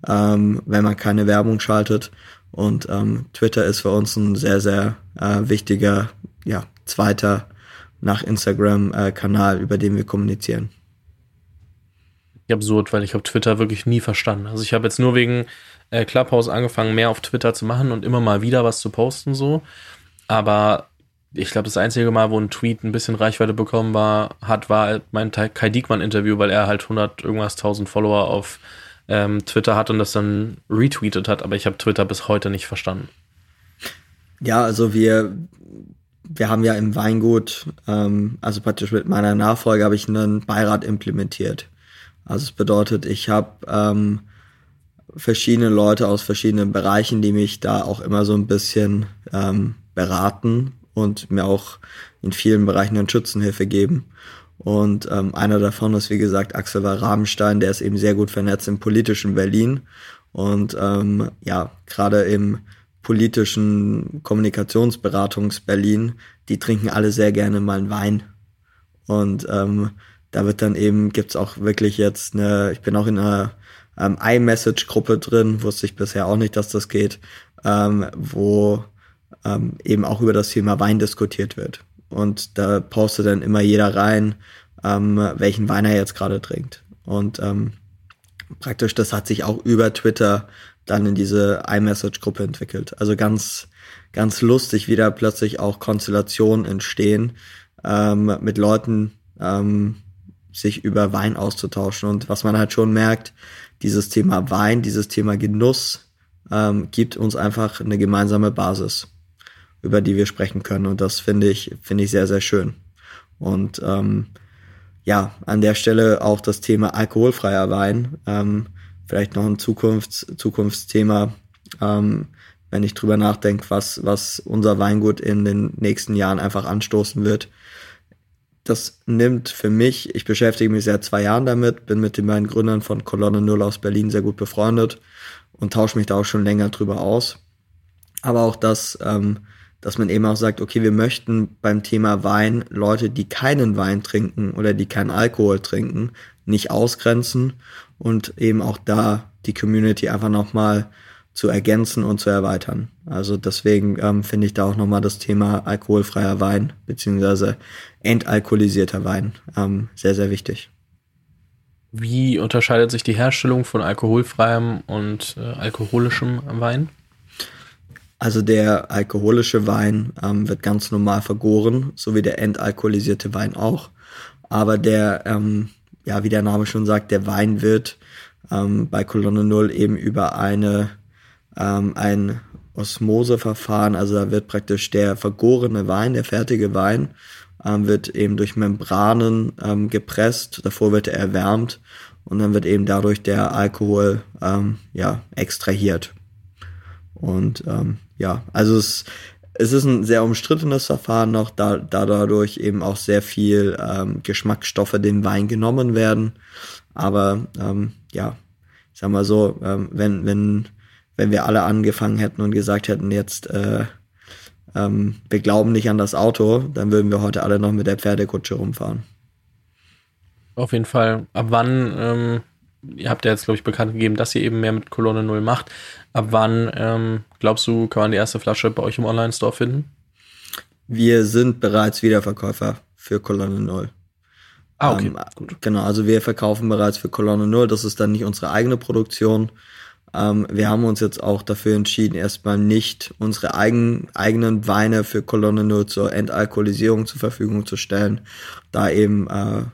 ähm, wenn man keine Werbung schaltet. Und ähm, Twitter ist für uns ein sehr, sehr äh, wichtiger, ja, zweiter nach Instagram-Kanal, äh, über den wir kommunizieren. Absurd, weil ich habe Twitter wirklich nie verstanden. Also ich habe jetzt nur wegen äh, Clubhouse angefangen, mehr auf Twitter zu machen und immer mal wieder was zu posten so. Aber ich glaube, das einzige Mal, wo ein Tweet ein bisschen Reichweite bekommen war, hat, war mein Kai Diekmann-Interview, weil er halt 100 irgendwas 1000 Follower auf ähm, Twitter hat und das dann retweetet hat. Aber ich habe Twitter bis heute nicht verstanden. Ja, also wir, wir haben ja im Weingut, ähm, also praktisch mit meiner Nachfolge habe ich einen Beirat implementiert. Also es bedeutet, ich habe ähm, verschiedene Leute aus verschiedenen Bereichen, die mich da auch immer so ein bisschen ähm, beraten und mir auch in vielen Bereichen dann Schützenhilfe geben. Und ähm, einer davon ist, wie gesagt, Axel Rabenstein, der ist eben sehr gut vernetzt im politischen Berlin. Und ähm, ja, gerade im politischen Kommunikationsberatungs Berlin, die trinken alle sehr gerne mal einen Wein. Und ähm, da wird dann eben, gibt's auch wirklich jetzt eine, ich bin auch in einer ähm, iMessage-Gruppe drin, wusste ich bisher auch nicht, dass das geht, ähm, wo ähm, eben auch über das Thema Wein diskutiert wird. Und da postet dann immer jeder rein, ähm, welchen Wein er jetzt gerade trinkt. Und ähm, praktisch, das hat sich auch über Twitter dann in diese iMessage-Gruppe entwickelt. Also ganz, ganz lustig, wie da plötzlich auch Konstellationen entstehen, ähm, mit Leuten ähm, sich über Wein auszutauschen. Und was man halt schon merkt, dieses Thema Wein, dieses Thema Genuss ähm, gibt uns einfach eine gemeinsame Basis über die wir sprechen können. Und das finde ich, finde ich sehr, sehr schön. Und ähm, ja, an der Stelle auch das Thema alkoholfreier Wein. Ähm, vielleicht noch ein Zukunfts-, Zukunftsthema. Ähm, wenn ich drüber nachdenke, was, was unser Weingut in den nächsten Jahren einfach anstoßen wird. Das nimmt für mich, ich beschäftige mich seit zwei Jahren damit, bin mit den beiden Gründern von Kolonne Null aus Berlin sehr gut befreundet und tausche mich da auch schon länger drüber aus. Aber auch das, ähm, dass man eben auch sagt, okay, wir möchten beim Thema Wein Leute, die keinen Wein trinken oder die keinen Alkohol trinken, nicht ausgrenzen und eben auch da die Community einfach nochmal zu ergänzen und zu erweitern. Also deswegen ähm, finde ich da auch nochmal das Thema alkoholfreier Wein beziehungsweise entalkoholisierter Wein ähm, sehr, sehr wichtig. Wie unterscheidet sich die Herstellung von alkoholfreiem und äh, alkoholischem Wein? Also der alkoholische Wein ähm, wird ganz normal vergoren, so wie der entalkoholisierte Wein auch. Aber der, ähm, ja, wie der Name schon sagt, der Wein wird ähm, bei Kolonne Null eben über eine ähm, ein Osmoseverfahren, also da wird praktisch der vergorene Wein, der fertige Wein, ähm, wird eben durch Membranen ähm, gepresst, davor wird er erwärmt und dann wird eben dadurch der Alkohol ähm, ja extrahiert. Und ähm, ja, also es, es ist ein sehr umstrittenes Verfahren noch, da, da dadurch eben auch sehr viel ähm, Geschmacksstoffe dem Wein genommen werden. Aber ähm, ja, ich sag mal so, ähm, wenn, wenn, wenn wir alle angefangen hätten und gesagt hätten, jetzt äh, ähm, wir glauben nicht an das Auto, dann würden wir heute alle noch mit der Pferdekutsche rumfahren. Auf jeden Fall. Ab wann ähm, ihr habt ja jetzt, glaube ich, bekannt gegeben, dass ihr eben mehr mit Kolonne Null macht. Ab wann, ähm, glaubst du, kann man die erste Flasche bei euch im Online-Store finden? Wir sind bereits Wiederverkäufer für Kolonne Null. Ah, okay. Ähm, Gut. Genau, also wir verkaufen bereits für Kolonne Null. Das ist dann nicht unsere eigene Produktion. Ähm, wir haben uns jetzt auch dafür entschieden, erstmal nicht unsere eigen, eigenen Weine für Kolonne Null zur Entalkoholisierung zur Verfügung zu stellen, da eben äh,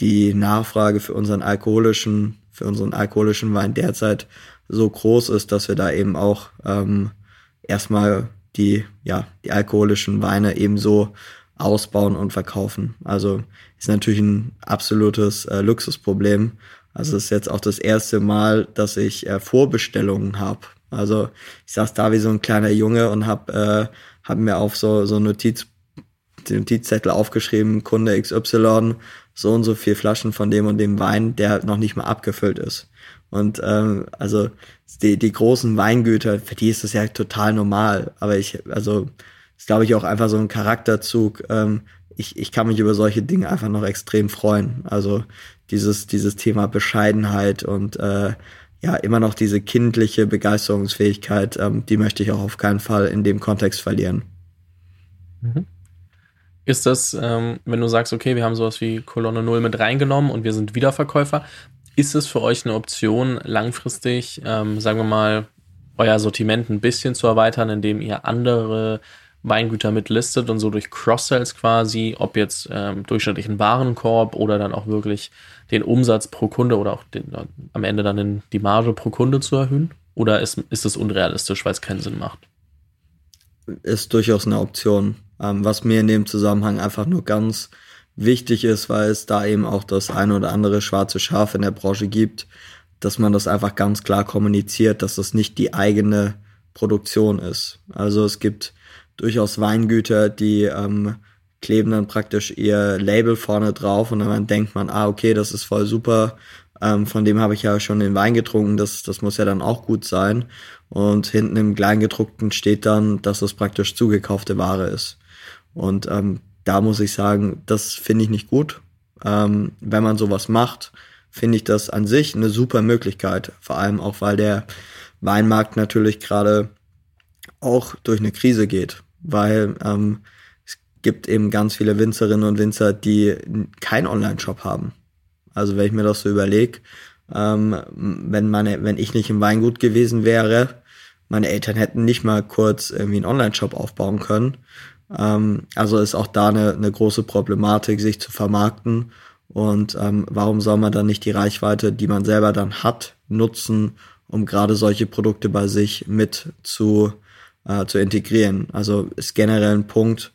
die Nachfrage für unseren alkoholischen für unseren alkoholischen Wein derzeit so groß ist, dass wir da eben auch ähm, erstmal die, ja, die alkoholischen Weine ebenso ausbauen und verkaufen. Also ist natürlich ein absolutes äh, Luxusproblem. Also ist jetzt auch das erste Mal, dass ich äh, Vorbestellungen habe. Also ich saß da wie so ein kleiner Junge und habe äh, hab mir auf so so Notiz Notizzettel aufgeschrieben, Kunde XY so und so viel Flaschen von dem und dem Wein, der noch nicht mal abgefüllt ist. Und ähm, also die, die großen Weingüter, für die ist das ja total normal. Aber ich, also ist glaube ich auch einfach so ein Charakterzug. Ähm, ich, ich kann mich über solche Dinge einfach noch extrem freuen. Also dieses, dieses Thema Bescheidenheit und äh, ja, immer noch diese kindliche Begeisterungsfähigkeit, ähm, die möchte ich auch auf keinen Fall in dem Kontext verlieren. Mhm. Ist das, ähm, wenn du sagst, okay, wir haben sowas wie Kolonne 0 mit reingenommen und wir sind Wiederverkäufer, ist es für euch eine Option, langfristig, ähm, sagen wir mal, euer Sortiment ein bisschen zu erweitern, indem ihr andere Weingüter mitlistet und so durch Cross-Sells quasi, ob jetzt ähm, durchschnittlichen Warenkorb oder dann auch wirklich den Umsatz pro Kunde oder auch den, am Ende dann den, die Marge pro Kunde zu erhöhen? Oder ist, ist es unrealistisch, weil es keinen Sinn macht? Ist durchaus eine Option. Ähm, was mir in dem Zusammenhang einfach nur ganz wichtig ist, weil es da eben auch das eine oder andere schwarze Schaf in der Branche gibt, dass man das einfach ganz klar kommuniziert, dass das nicht die eigene Produktion ist. Also es gibt durchaus Weingüter, die ähm, kleben dann praktisch ihr Label vorne drauf und dann denkt man, ah, okay, das ist voll super, ähm, von dem habe ich ja schon den Wein getrunken, das, das muss ja dann auch gut sein. Und hinten im Kleingedruckten steht dann, dass es praktisch zugekaufte Ware ist. Und ähm, da muss ich sagen, das finde ich nicht gut. Ähm, wenn man sowas macht, finde ich das an sich eine super Möglichkeit. Vor allem auch, weil der Weinmarkt natürlich gerade auch durch eine Krise geht. Weil ähm, es gibt eben ganz viele Winzerinnen und Winzer, die keinen Online-Shop haben. Also wenn ich mir das so überlege, ähm, wenn wenn ich nicht im Weingut gewesen wäre, meine Eltern hätten nicht mal kurz irgendwie einen Online-Shop aufbauen können. Ähm, also ist auch da eine, eine große Problematik, sich zu vermarkten. Und ähm, warum soll man dann nicht die Reichweite, die man selber dann hat, nutzen, um gerade solche Produkte bei sich mit zu, äh, zu integrieren? Also ist generell ein Punkt.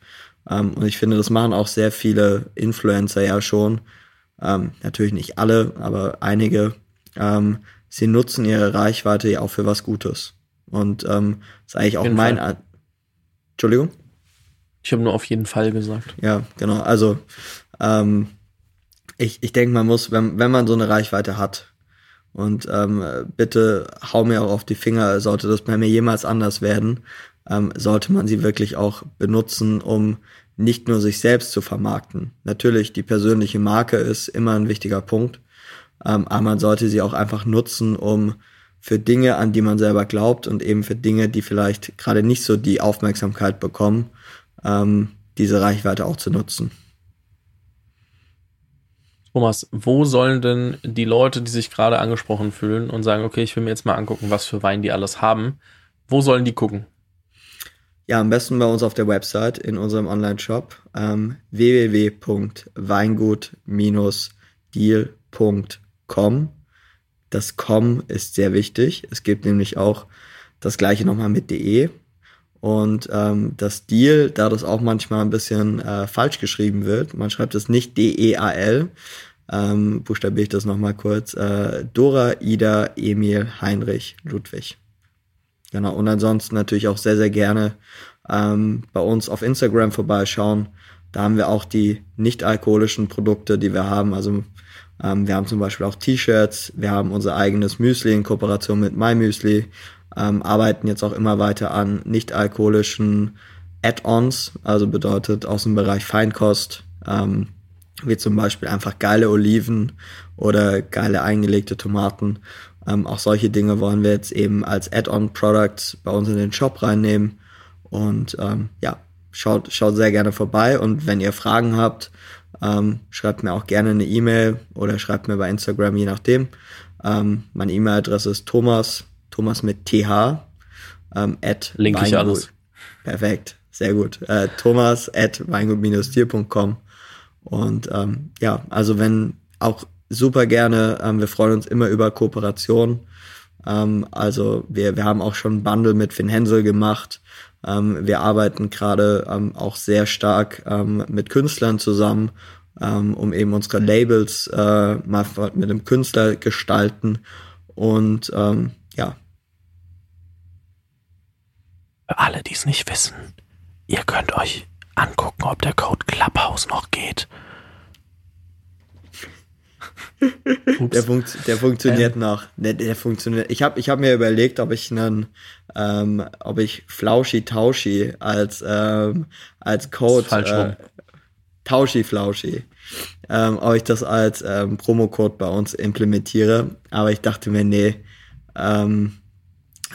Ähm, und ich finde, das machen auch sehr viele Influencer ja schon. Ähm, natürlich nicht alle, aber einige. Ähm, sie nutzen ihre Reichweite ja auch für was Gutes. Und ähm, ist eigentlich auch mein. Fall. Entschuldigung? Ich habe nur auf jeden Fall gesagt. Ja, genau. Also ähm, ich, ich denke, man muss, wenn, wenn man so eine Reichweite hat, und ähm, bitte hau mir auch auf die Finger, sollte das bei mir jemals anders werden, ähm, sollte man sie wirklich auch benutzen, um nicht nur sich selbst zu vermarkten. Natürlich, die persönliche Marke ist immer ein wichtiger Punkt, ähm, aber man sollte sie auch einfach nutzen, um für Dinge, an die man selber glaubt und eben für Dinge, die vielleicht gerade nicht so die Aufmerksamkeit bekommen, ähm, diese Reichweite auch zu nutzen. Thomas, wo sollen denn die Leute, die sich gerade angesprochen fühlen und sagen, okay, ich will mir jetzt mal angucken, was für Wein die alles haben, wo sollen die gucken? Ja, am besten bei uns auf der Website in unserem Online-Shop ähm, www.weingut-deal.com. Das com ist sehr wichtig. Es gibt nämlich auch das gleiche nochmal mit de. Und ähm, das Deal, da das auch manchmal ein bisschen äh, falsch geschrieben wird, man schreibt es nicht D-E-A-L, ähm, buchstabiere ich das nochmal kurz. Äh, Dora, Ida, Emil, Heinrich, Ludwig. Genau, und ansonsten natürlich auch sehr, sehr gerne ähm, bei uns auf Instagram vorbeischauen. Da haben wir auch die nicht-alkoholischen Produkte, die wir haben. Also ähm, wir haben zum Beispiel auch T-Shirts, wir haben unser eigenes Müsli in Kooperation mit MyMüsli, ähm, arbeiten jetzt auch immer weiter an nicht-alkoholischen Add-ons, also bedeutet aus dem Bereich Feinkost. Ähm, wie zum Beispiel einfach geile Oliven oder geile eingelegte Tomaten. Ähm, auch solche Dinge wollen wir jetzt eben als Add-on-Product bei uns in den Shop reinnehmen. Und ähm, ja, schaut, schaut sehr gerne vorbei. Und wenn ihr Fragen habt, ähm, schreibt mir auch gerne eine E-Mail oder schreibt mir bei Instagram, je nachdem. Ähm, meine E-Mail-Adresse ist Thomas, Thomas mit TH, ähm, at Link ich alles. Perfekt, sehr gut. Äh, Thomas at weingut-tier.com und ähm, ja, also wenn auch super gerne, ähm, wir freuen uns immer über Kooperation. Ähm, also wir, wir haben auch schon Bundle mit Finn Hensel gemacht. Ähm, wir arbeiten gerade ähm, auch sehr stark ähm, mit Künstlern zusammen, ähm, um eben unsere Labels äh, mal mit dem Künstler gestalten. Und ähm, ja. Für alle, die es nicht wissen, ihr könnt euch angucken, ob der Code Clubhouse noch geht. der, funkt, der funktioniert ähm. noch. Der, der funktioniert. Ich habe ich hab mir überlegt, ob ich einen, ähm, ob ich Flauschi Tauschi als ähm, als Code äh, Tauschi Flauschi, ähm, ob ich das als ähm, Promocode bei uns implementiere. Aber ich dachte mir, nee, ähm,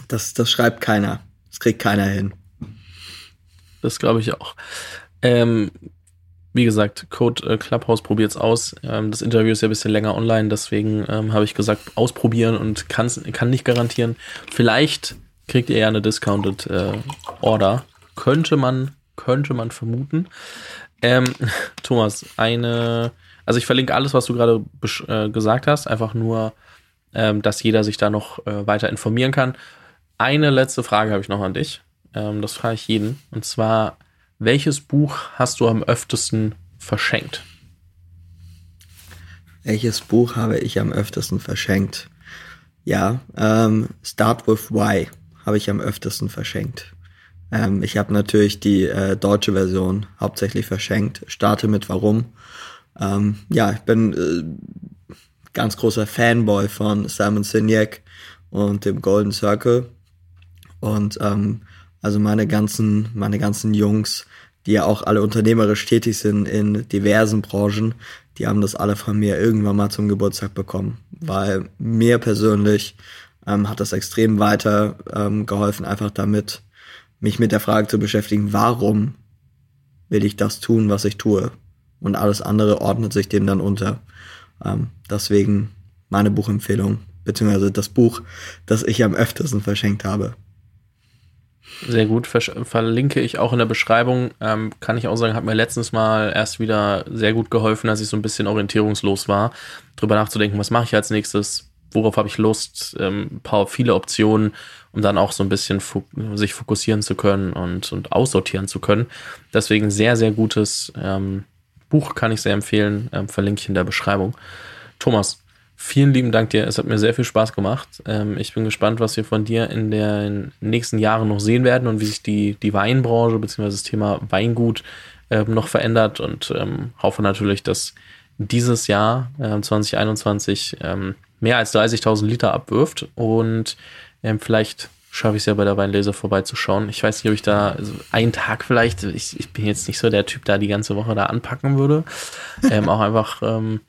das das schreibt keiner. Kriegt keiner hin. Das glaube ich auch. Ähm, wie gesagt, Code äh, Clubhouse probiert's aus. Ähm, das Interview ist ja ein bisschen länger online, deswegen ähm, habe ich gesagt, ausprobieren und kann nicht garantieren. Vielleicht kriegt ihr ja eine Discounted äh, Order. Könnte man, könnte man vermuten. Ähm, Thomas, eine, also ich verlinke alles, was du gerade äh, gesagt hast, einfach nur, ähm, dass jeder sich da noch äh, weiter informieren kann. Eine letzte Frage habe ich noch an dich. Ähm, das frage ich jeden. Und zwar, welches Buch hast du am öftesten verschenkt? Welches Buch habe ich am öftesten verschenkt? Ja, ähm, Start with Why habe ich am öftesten verschenkt. Ähm, ich habe natürlich die äh, deutsche Version hauptsächlich verschenkt. Starte mit Warum. Ähm, ja, ich bin äh, ganz großer Fanboy von Simon Sinek und dem Golden Circle. Und ähm, also meine ganzen, meine ganzen Jungs, die ja auch alle unternehmerisch tätig sind in diversen Branchen, die haben das alle von mir irgendwann mal zum Geburtstag bekommen. Weil mir persönlich ähm, hat das extrem weiter ähm, geholfen, einfach damit, mich mit der Frage zu beschäftigen, warum will ich das tun, was ich tue? Und alles andere ordnet sich dem dann unter. Ähm, deswegen meine Buchempfehlung, beziehungsweise das Buch, das ich am öftesten verschenkt habe. Sehr gut, verlinke ich auch in der Beschreibung. Ähm, kann ich auch sagen, hat mir letztens mal erst wieder sehr gut geholfen, als ich so ein bisschen orientierungslos war, drüber nachzudenken, was mache ich als nächstes, worauf habe ich Lust, ähm, paar viele Optionen, um dann auch so ein bisschen fo sich fokussieren zu können und, und aussortieren zu können. Deswegen sehr, sehr gutes ähm, Buch kann ich sehr empfehlen, ähm, verlinke ich in der Beschreibung. Thomas, Vielen lieben Dank dir. Es hat mir sehr viel Spaß gemacht. Ähm, ich bin gespannt, was wir von dir in den nächsten Jahren noch sehen werden und wie sich die, die Weinbranche bzw. das Thema Weingut ähm, noch verändert und ähm, hoffe natürlich, dass dieses Jahr äh, 2021 ähm, mehr als 30.000 Liter abwirft und vielleicht schaffe ich es ja bei der Weinlese vorbeizuschauen. Ich weiß nicht, ob ich da also einen Tag vielleicht, ich, ich bin jetzt nicht so der Typ, da die ganze Woche da anpacken würde. Ähm, auch einfach, ähm,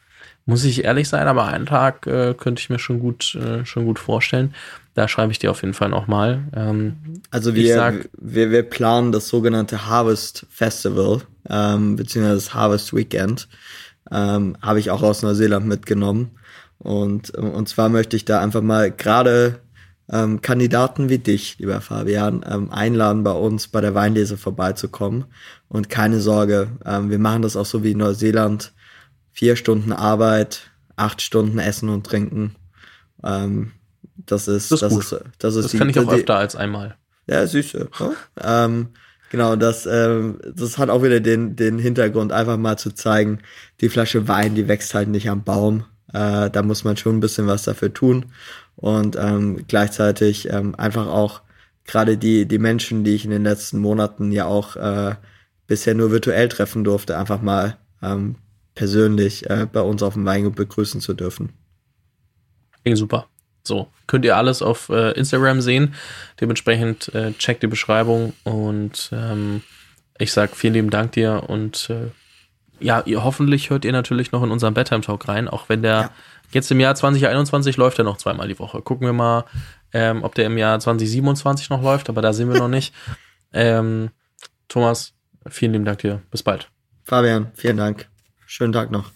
muss ich ehrlich sein, aber einen Tag äh, könnte ich mir schon gut, äh, schon gut vorstellen. Da schreibe ich dir auf jeden Fall nochmal. Ähm, also wir, sag, wir, wir planen das sogenannte Harvest Festival, ähm, beziehungsweise das Harvest Weekend. Ähm, Habe ich auch aus Neuseeland mitgenommen. Und, und zwar möchte ich da einfach mal gerade ähm, Kandidaten wie dich, lieber Fabian, ähm, einladen, bei uns bei der Weinlese vorbeizukommen. Und keine Sorge, ähm, wir machen das auch so wie in Neuseeland. Vier Stunden Arbeit, acht Stunden Essen und Trinken. Ähm, das ist, das ist, das, ist, das ist, das die, kann ich auch die, öfter als einmal. Ja, süße. Ne? ähm, genau, das, ähm, das hat auch wieder den, den Hintergrund, einfach mal zu zeigen, die Flasche Wein, die wächst halt nicht am Baum. Äh, da muss man schon ein bisschen was dafür tun und ähm, gleichzeitig ähm, einfach auch gerade die, die Menschen, die ich in den letzten Monaten ja auch äh, bisher nur virtuell treffen durfte, einfach mal ähm, persönlich äh, bei uns auf dem Weingut begrüßen zu dürfen. Klingt super. So, könnt ihr alles auf äh, Instagram sehen. Dementsprechend äh, checkt die Beschreibung und ähm, ich sag vielen lieben Dank dir und äh, ja, ihr, hoffentlich hört ihr natürlich noch in unseren Bedtime Talk rein, auch wenn der ja. Jetzt im Jahr 2021 läuft er noch zweimal die Woche. Gucken wir mal, ähm, ob der im Jahr 2027 noch läuft, aber da sind wir noch nicht. Ähm, Thomas, vielen lieben Dank dir. Bis bald. Fabian, vielen Dank. Schönen Tag noch.